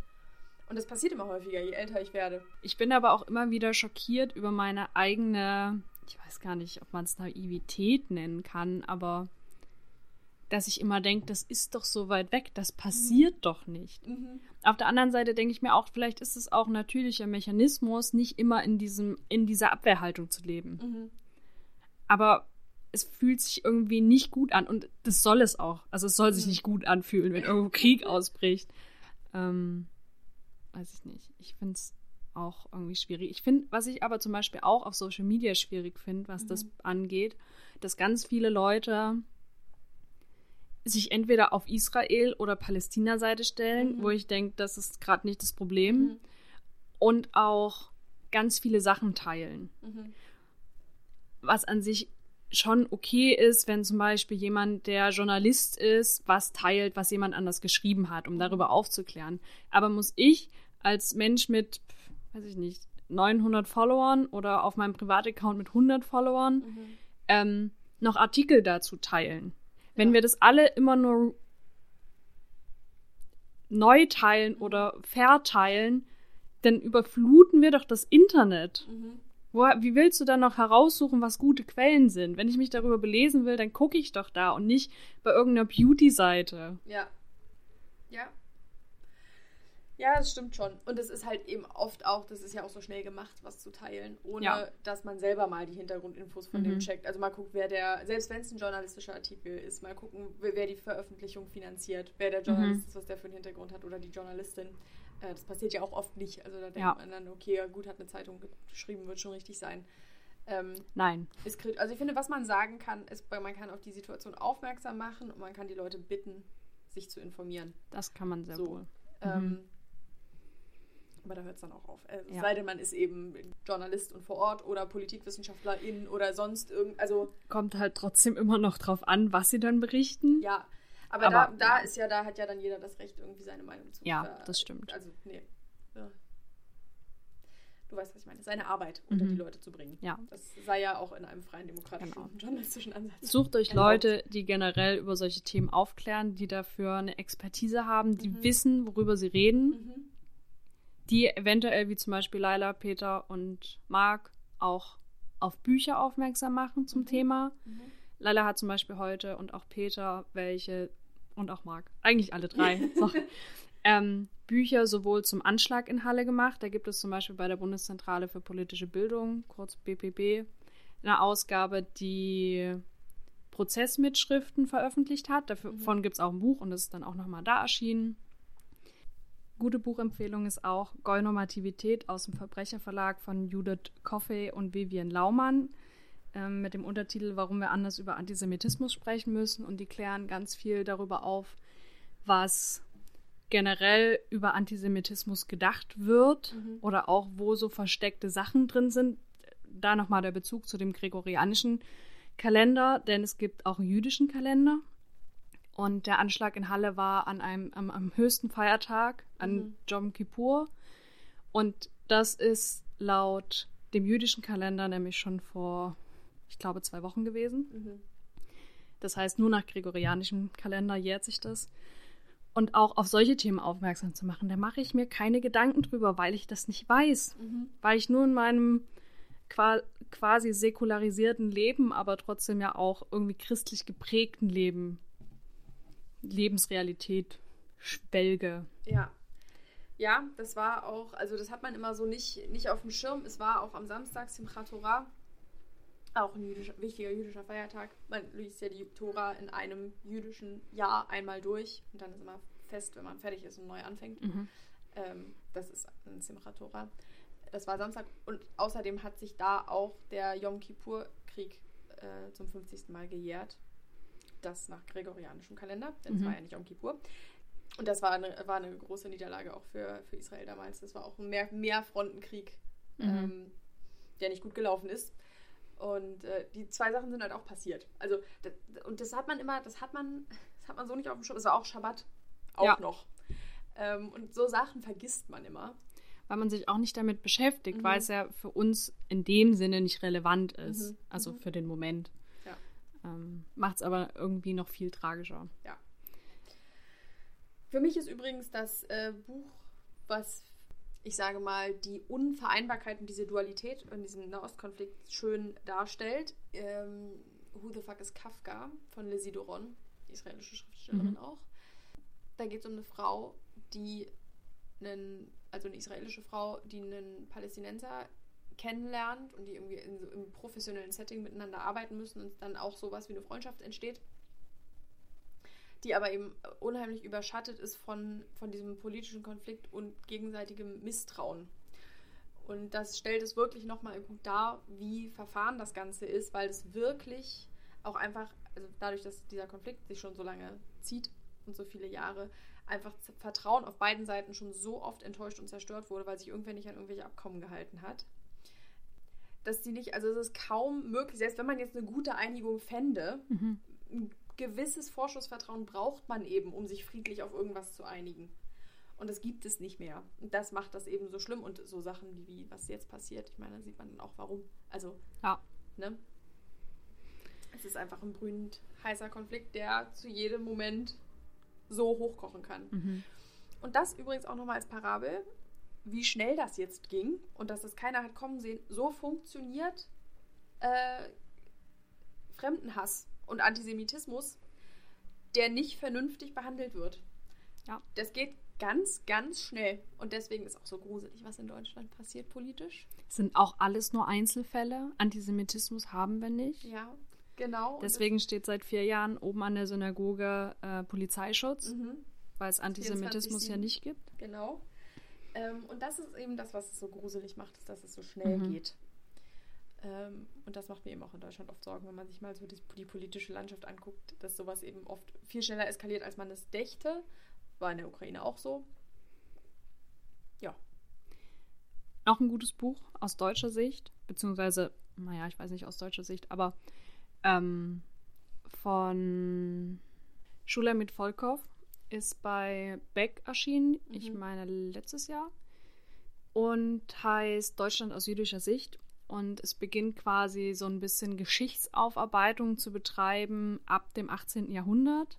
Und das passiert immer häufiger, je älter ich werde. Ich bin aber auch immer wieder schockiert über meine eigene, ich weiß gar nicht, ob man es Naivität nennen kann, aber dass ich immer denke, das ist doch so weit weg, das passiert doch nicht. Auf der anderen Seite denke ich mir auch, vielleicht ist es auch ein natürlicher Mechanismus, nicht immer in diesem, in dieser Abwehrhaltung zu leben. Mhm. Aber es fühlt sich irgendwie nicht gut an und das soll es auch. Also es soll sich Mhm. nicht gut anfühlen, wenn irgendwo Krieg ausbricht. Ähm, weiß ich nicht. Ich finde es auch irgendwie schwierig. Ich finde, was ich aber zum Beispiel auch auf Social Media schwierig finde, was das Mhm. angeht, dass ganz viele Leute sich entweder auf Israel oder Palästina-Seite stellen, Mhm. wo ich denke, das ist gerade nicht das Problem, Mhm. und auch ganz viele Sachen teilen Mhm. was an sich schon okay ist, wenn zum Beispiel jemand, der Journalist ist, was teilt, was jemand anders geschrieben hat, um darüber aufzuklären. Aber muss ich als Mensch mit, weiß ich nicht, 900 Followern oder auf meinem Privataccount mit 100 Followern Mhm. ähm, noch Artikel dazu teilen? Wenn Ja. wir das alle immer nur neu teilen oder verteilen, dann überfluten wir doch das Internet. Mhm. Wo, wie willst du dann noch heraussuchen, was gute Quellen sind? Wenn ich mich darüber belesen will, dann gucke ich doch da und nicht bei irgendeiner Beauty-Seite. Ja. Ja. Ja, das stimmt schon. Und es ist halt eben oft auch, das ist ja auch so schnell gemacht, was zu teilen, ohne Ja. dass man selber mal die Hintergrundinfos von Mhm. dem checkt. Also mal guckt, wer der, selbst wenn es ein journalistischer Artikel ist, mal gucken, wer, die Veröffentlichung finanziert, wer der Journalist Mhm. ist, was der für einen Hintergrund hat oder die Journalistin. Äh, das passiert ja auch oft nicht. Also da denkt Ja. man dann, okay, ja, gut, hat eine Zeitung geschrieben, wird schon richtig sein. Ähm, Nein. ist also ich finde, was man sagen kann, ist, man kann auf die Situation aufmerksam machen und man kann die Leute bitten, sich zu informieren. Das kann man sehr So. wohl. Ähm, aber da hört es dann auch auf. Es Ja. sei denn, man ist eben Journalist und vor Ort oder Politikwissenschaftlerin oder sonst irgend. Also Kommt halt trotzdem immer noch drauf an, was sie dann berichten. ja. Aber, Aber, da, da ist ja, da hat ja dann jeder das Recht, irgendwie seine Meinung zu Ja, das stimmt. Also, nee. Ja. Du weißt, was ich meine, seine Arbeit unter Mhm. die Leute zu bringen. Ja. Das sei ja auch in einem freien demokratischen Genau. journalistischen Ansatz. Sucht euch erlaubt. Leute, die generell über solche Themen aufklären, die dafür eine Expertise haben, die Mhm. wissen, worüber sie reden, Mhm. Die eventuell, wie zum Beispiel Laila, Peter und Marc, auch auf Bücher aufmerksam machen zum Mhm. Thema. Mhm. Laila hat zum Beispiel heute und auch Peter welche und auch Marc, eigentlich alle drei, so, ähm, Bücher sowohl zum Anschlag in Halle gemacht. Da gibt es zum Beispiel bei der Bundeszentrale für politische Bildung, kurz BPB, eine Ausgabe, die Prozessmitschriften veröffentlicht hat. Davon gibt es auch ein Buch und das ist dann auch nochmal da erschienen. Gute Buchempfehlung ist auch Geunormativität aus dem Verbrecherverlag von Judith Coffey und Vivian Laumann ähm, mit dem Untertitel Warum wir anders über Antisemitismus sprechen müssen. Und die klären ganz viel darüber auf, was generell über Antisemitismus gedacht wird Mhm. oder auch wo so versteckte Sachen drin sind. Da nochmal der Bezug zu dem gregorianischen Kalender, denn es gibt auch einen jüdischen Kalender. Und der Anschlag in Halle war an einem, am, am höchsten Feiertag, an Mhm. Jom Kippur. Und das ist laut dem jüdischen Kalender nämlich schon vor, ich glaube, zwei Wochen gewesen. Mhm. Das heißt, nur nach gregorianischem Kalender jährt sich das. Und auch auf solche Themen aufmerksam zu machen, da mache ich mir keine Gedanken drüber, weil ich das nicht weiß. Mhm. Weil ich nur in meinem qua quasi säkularisierten Leben, aber trotzdem ja auch irgendwie christlich geprägten Leben, Lebensrealität schwelge. Ja. Ja, das war auch, also das hat man immer so nicht, nicht auf dem Schirm. Es war auch am Samstag Simchat Torah, auch ein jüdischer, wichtiger jüdischer Feiertag. Man liest ja die Tora in einem jüdischen Jahr einmal durch und dann ist immer fest, wenn man fertig ist und neu anfängt. Mhm. Ähm, das ist ein Simchat Torah. Das war Samstag und außerdem hat sich da auch der Yom Kippur-Krieg äh, zum 50. Mal gejährt. Das nach gregorianischem Kalender, denn es Mhm. war ja nicht Yom Kippur. Und das war eine, war eine große Niederlage auch für, für Israel damals. Das war auch ein Mehr Mehrfrontenkrieg, Mhm. ähm, der nicht gut gelaufen ist. Und äh, die zwei Sachen sind halt auch passiert. Also, das, und das hat man immer, das hat man, das hat man so nicht auf dem Schirm. Es war auch Schabbat, auch Ja. noch. Ähm, und so Sachen vergisst man immer. Weil man sich auch nicht damit beschäftigt, Mhm. weil es ja für uns in dem Sinne nicht relevant ist. Mhm. Also Mhm. für den Moment. Ja. Ähm, Macht es aber irgendwie noch viel tragischer. Für mich ist übrigens das äh, Buch, was ich sage mal, die Unvereinbarkeit und diese Dualität in diesem Nahostkonflikt schön darstellt. Ähm, Who the fuck is Kafka von Lizzie Doron, israelische Schriftstellerin Mhm. auch. Da geht es um eine Frau, die einen, also eine israelische Frau, die einen Palästinenser kennenlernt und die irgendwie in so, im professionellen Setting miteinander arbeiten müssen und dann auch sowas wie eine Freundschaft entsteht die aber eben unheimlich überschattet ist von, von diesem politischen Konflikt und gegenseitigem Misstrauen. Und das stellt es wirklich nochmal gut dar, wie verfahren das Ganze ist, weil es wirklich auch einfach, also dadurch, dass dieser Konflikt sich schon so lange zieht und so viele Jahre, einfach Vertrauen auf beiden Seiten schon so oft enttäuscht und zerstört wurde, weil sich irgendwer nicht an irgendwelche Abkommen gehalten hat. Dass die nicht, also es ist kaum möglich, selbst wenn man jetzt eine gute Einigung fände, Mhm. ein gewisses Vorschussvertrauen braucht man eben, um sich friedlich auf irgendwas zu einigen. Und das gibt es nicht mehr. Und das macht das eben so schlimm. Und so Sachen wie, was jetzt passiert, ich meine, da sieht man dann auch warum. Also, Ja. ne? Es ist einfach ein brühend heißer Konflikt, der zu jedem Moment so hochkochen kann. Mhm. Und das übrigens auch nochmal als Parabel, wie schnell das jetzt ging und dass das keiner hat kommen sehen. So funktioniert äh, Fremdenhass und Antisemitismus, der nicht vernünftig behandelt wird. Ja. Das geht ganz, ganz schnell. Und deswegen ist auch so gruselig, was in Deutschland passiert politisch. Sind auch alles nur Einzelfälle. Antisemitismus haben wir nicht. Ja, genau. Deswegen steht seit vier Jahren oben an der Synagoge äh, Polizeischutz, mhm. weil es Antisemitismus ja 24/7. nicht gibt. Genau. Ähm, und das ist eben das, was es so gruselig macht, ist, dass es so schnell Mhm. geht. Ähm, und das macht mir eben auch in Deutschland oft Sorgen, wenn man sich mal so die, die politische Landschaft anguckt, dass sowas eben oft viel schneller eskaliert, als man es dächte. War in der Ukraine auch so. Noch ein gutes Buch aus deutscher Sicht, beziehungsweise, naja, ich weiß nicht aus deutscher Sicht, aber ähm, von Schulamit Volkov ist bei Beck erschienen, ich Mhm. meine letztes Jahr. und heißt Deutschland aus jüdischer Sicht. Und es beginnt quasi so ein bisschen Geschichtsaufarbeitung zu betreiben ab dem 18. Jahrhundert.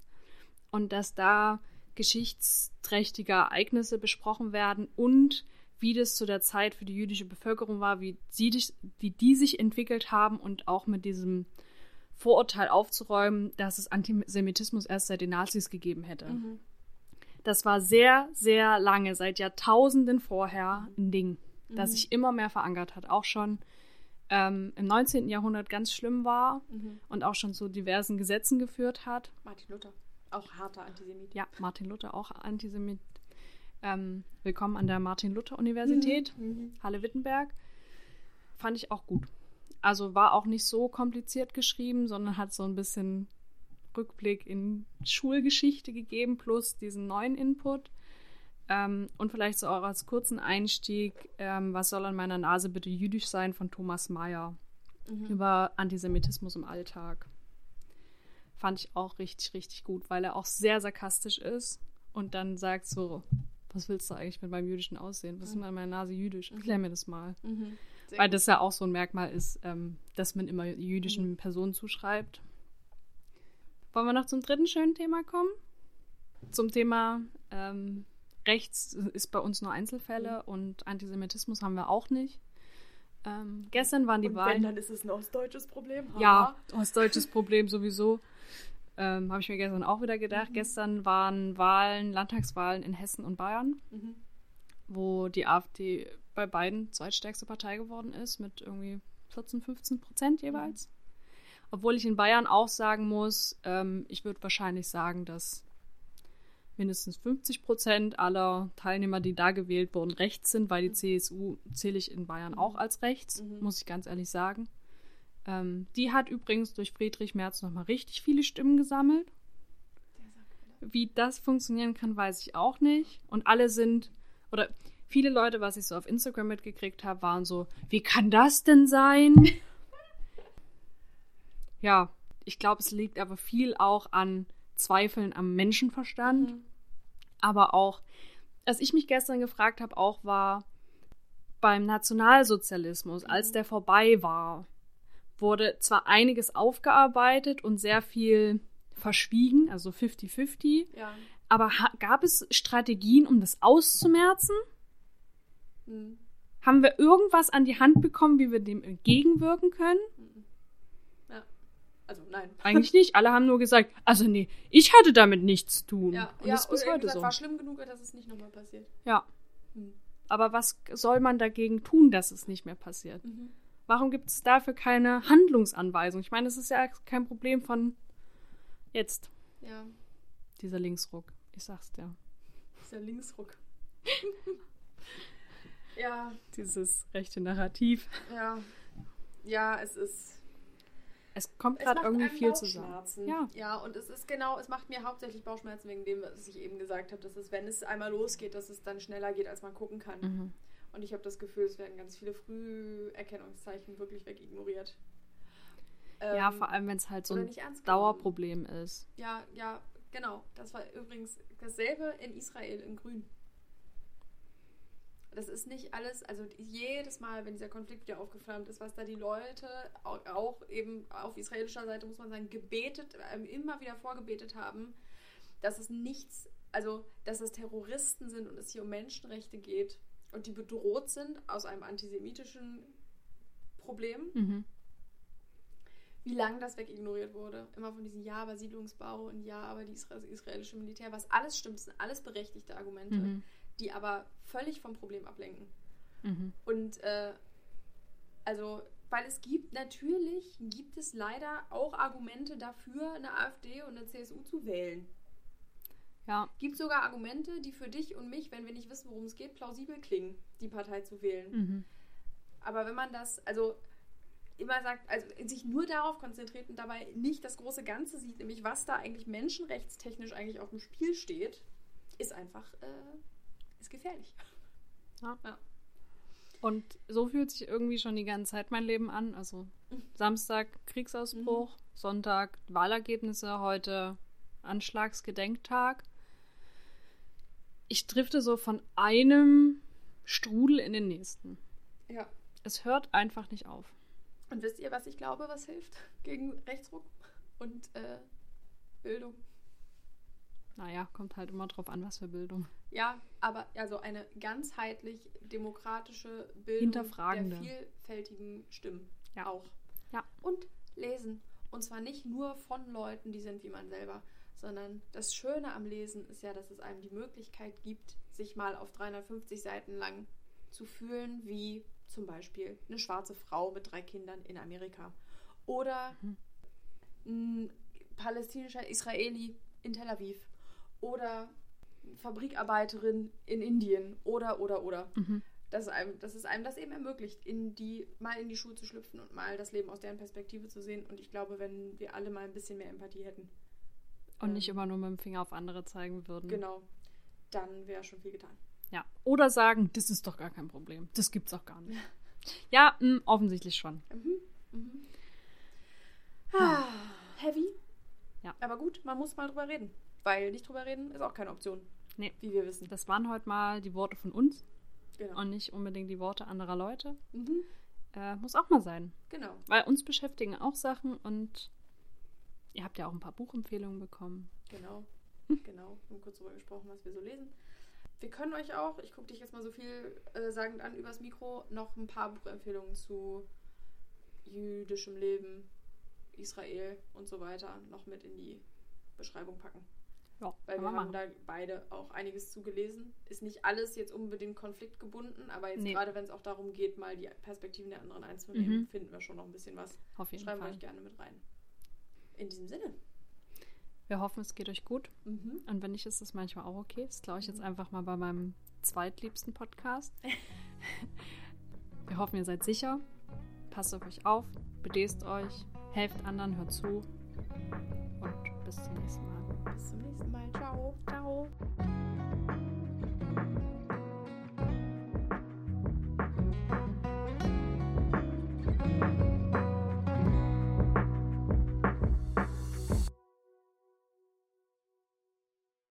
Und dass da geschichtsträchtige Ereignisse besprochen werden und wie das zu der Zeit für die jüdische Bevölkerung war, wie, sie, wie die sich entwickelt haben und auch mit diesem Vorurteil aufzuräumen, dass es Antisemitismus erst seit den Nazis gegeben hätte. Mhm. Das war sehr, sehr lange, seit Jahrtausenden vorher, ein Ding, mhm. das sich immer mehr verankert hat. Auch schon ähm, im 19. Jahrhundert ganz schlimm war mhm. und auch schon zu diversen Gesetzen geführt hat. Martin Luther, auch harter Antisemit. Ja, Martin Luther, auch Antisemit. Ähm, willkommen an der Martin-Luther-Universität, mhm. mhm. Halle-Wittenberg. Fand ich auch gut. Also war auch nicht so kompliziert geschrieben, sondern hat so ein bisschen Rückblick in Schulgeschichte gegeben, plus diesen neuen Input. Ähm, und vielleicht so auch als kurzen Einstieg, ähm, was soll an meiner Nase bitte jüdisch sein von Thomas Mayer mhm. über Antisemitismus im Alltag. Fand ich auch richtig, richtig gut, weil er auch sehr sarkastisch ist und dann sagt so, was willst du eigentlich mit meinem jüdischen Aussehen? Was ist mhm. an meiner Nase jüdisch? Erklär mir das mal. Mhm. Weil das ja auch so ein Merkmal ist, ähm, dass man immer jüdischen mhm. Personen zuschreibt. Wollen wir noch zum dritten schönen Thema kommen? Zum Thema ähm, Rechts ist bei uns nur Einzelfälle mhm. und Antisemitismus haben wir auch nicht. Ähm, gestern waren die und Wahlen. Wenn, dann ist es ein ostdeutsches Problem. Ha. Ja, ostdeutsches Problem sowieso. Ähm, Habe ich mir gestern auch wieder gedacht. Mhm. Gestern waren Wahlen, Landtagswahlen in Hessen und Bayern, mhm. Wo die AfD bei beiden zweitstärkste Partei geworden ist, mit irgendwie 14, 15 Prozent jeweils. Mhm. Obwohl ich in Bayern auch sagen muss, ähm, ich würde wahrscheinlich sagen, dass mindestens 50 Prozent aller Teilnehmer, die da gewählt wurden, rechts sind, weil die CSU zähle ich in Bayern auch als rechts, mhm. muss ich ganz ehrlich sagen. Ähm, die hat übrigens durch Friedrich Merz nochmal richtig viele Stimmen gesammelt. Wie das funktionieren kann, weiß ich auch nicht. Und alle sind, oder viele Leute, was ich so auf Instagram mitgekriegt habe, waren so, wie kann das denn sein? ja, ich glaube, es liegt aber viel auch an Zweifeln am Menschenverstand. Mhm. Aber auch, was ich mich gestern gefragt habe, auch war beim Nationalsozialismus, mhm. als der vorbei war, wurde zwar einiges aufgearbeitet und sehr viel verschwiegen, also 50-50. Ja. Aber gab es Strategien, um das auszumerzen? Mhm. Haben wir irgendwas an die Hand bekommen, wie wir dem entgegenwirken können? Mhm. Ja. Also nein. Eigentlich nicht. Alle haben nur gesagt, also nee, ich hatte damit nichts zu tun. Ja, und ja, das ist bis heute gesagt, so. war schlimm genug, dass es nicht nochmal passiert. Ja. Mhm. Aber was soll man dagegen tun, dass es nicht mehr passiert? Mhm. Warum gibt es dafür keine Handlungsanweisung? Ich meine, es ist ja kein Problem von jetzt. Ja. Dieser Linksruck. Ich sag's dir. Dieser Linksruck. Ja. Dieses rechte Narrativ. Ja. Ja, es ist. Es kommt gerade irgendwie viel zusammen. Ja. ja, und es ist genau, es macht mir hauptsächlich Bauchschmerzen wegen dem, was ich eben gesagt habe, dass es, wenn es einmal losgeht, dass es dann schneller geht, als man gucken kann. Mhm. Und ich habe das Gefühl, es werden ganz viele Früherkennungszeichen wirklich wegignoriert. Ja, ähm, vor allem, wenn es halt so ein Dauerproblem ist. Ja, ja, genau. Das war übrigens dasselbe in Israel in Grün. Das ist nicht alles, also jedes Mal, wenn dieser Konflikt wieder aufgeflammt ist, was da die Leute auch eben auf israelischer Seite, muss man sagen, gebetet, ähm, immer wieder vorgebetet haben, dass es nichts, also dass es Terroristen sind und es hier um Menschenrechte geht und die bedroht sind aus einem antisemitischen Problem. Mhm. Wie lange das wegignoriert wurde. Immer von diesem Ja, aber Siedlungsbau und Ja, aber das israelische Militär, was alles stimmt, sind alles berechtigte Argumente. Mhm die aber völlig vom Problem ablenken. Mhm. Und äh, also, weil es gibt natürlich, gibt es leider auch Argumente dafür, eine AfD und eine CSU zu wählen. Ja. Gibt sogar Argumente, die für dich und mich, wenn wir nicht wissen, worum es geht, plausibel klingen, die Partei zu wählen. Mhm. Aber wenn man das, also immer sagt, also sich nur darauf konzentriert und dabei nicht das große Ganze sieht, nämlich was da eigentlich menschenrechtstechnisch eigentlich auf dem Spiel steht, ist einfach äh, ist gefährlich. Ja. ja. Und so fühlt sich irgendwie schon die ganze Zeit mein Leben an. Also. Samstag Kriegsausbruch, mhm. Sonntag Wahlergebnisse, heute Anschlagsgedenktag. Ich drifte so von einem Strudel in den nächsten. Ja. Es hört einfach nicht auf. Und wisst ihr, was ich glaube, was hilft gegen Rechtsruck und äh, Bildung? Naja, kommt halt immer drauf an, was für Bildung. Ja, aber also eine ganzheitlich demokratische Bildung der vielfältigen Stimmen. Ja. Auch. Ja. Und lesen. Und zwar nicht nur von Leuten, die sind wie man selber, sondern das Schöne am Lesen ist ja, dass es einem die Möglichkeit gibt, sich mal auf 350 Seiten lang zu fühlen, wie zum Beispiel eine schwarze Frau mit drei Kindern in Amerika. Oder ein palästinischer Israeli in Tel Aviv. Oder Fabrikarbeiterin in Indien. Oder, oder, oder. Mhm. Dass, einem, dass es einem das eben ermöglicht, in die, mal in die Schuhe zu schlüpfen und mal das Leben aus deren Perspektive zu sehen. Und ich glaube, wenn wir alle mal ein bisschen mehr Empathie hätten, Und nicht Ähm, immer nur mit dem Finger auf andere zeigen würden. genau, dann wäre schon viel getan. Ja. Oder sagen, das ist doch gar kein Problem. Das gibt's auch gar nicht. Ja, mh, offensichtlich schon. Mhm. Mhm. Ah, heavy. Ja. Aber gut, man muss mal drüber reden. Weil nicht drüber reden ist auch keine Option. Nee. Wie wir wissen. Das waren heute mal die Worte von uns Genau. und nicht unbedingt die Worte anderer Leute. Mhm. Äh, muss auch mal sein. Genau. Weil uns beschäftigen auch Sachen und ihr habt ja auch ein paar Buchempfehlungen bekommen. Genau. Hm. Genau. Wir haben kurz darüber gesprochen, was wir so lesen. Wir können euch auch, ich gucke dich jetzt mal so viel äh, sagend an übers Mikro, noch ein paar Buchempfehlungen zu jüdischem Leben, Israel und so weiter noch mit in die Beschreibung packen. Ja, Weil wir haben machen. da beide auch einiges zugelesen. Ist nicht alles jetzt unbedingt konfliktgebunden, aber jetzt Nee. gerade wenn es auch darum geht, mal die Perspektiven der anderen einzunehmen, Mhm. finden wir schon noch ein bisschen was. Auf jeden Schreiben wir euch gerne mit rein. In diesem Sinne. Wir hoffen, es geht euch gut. Mhm. Und wenn nicht, ist es manchmal auch okay. Das glaube ich jetzt einfach mal bei meinem zweitliebsten Podcast. Wir hoffen, ihr seid sicher. Passt auf euch auf, bedest euch, helft anderen, hört zu. Und bis zum nächsten Mal. Bis zum nächsten Mal. Ciao. Ciao.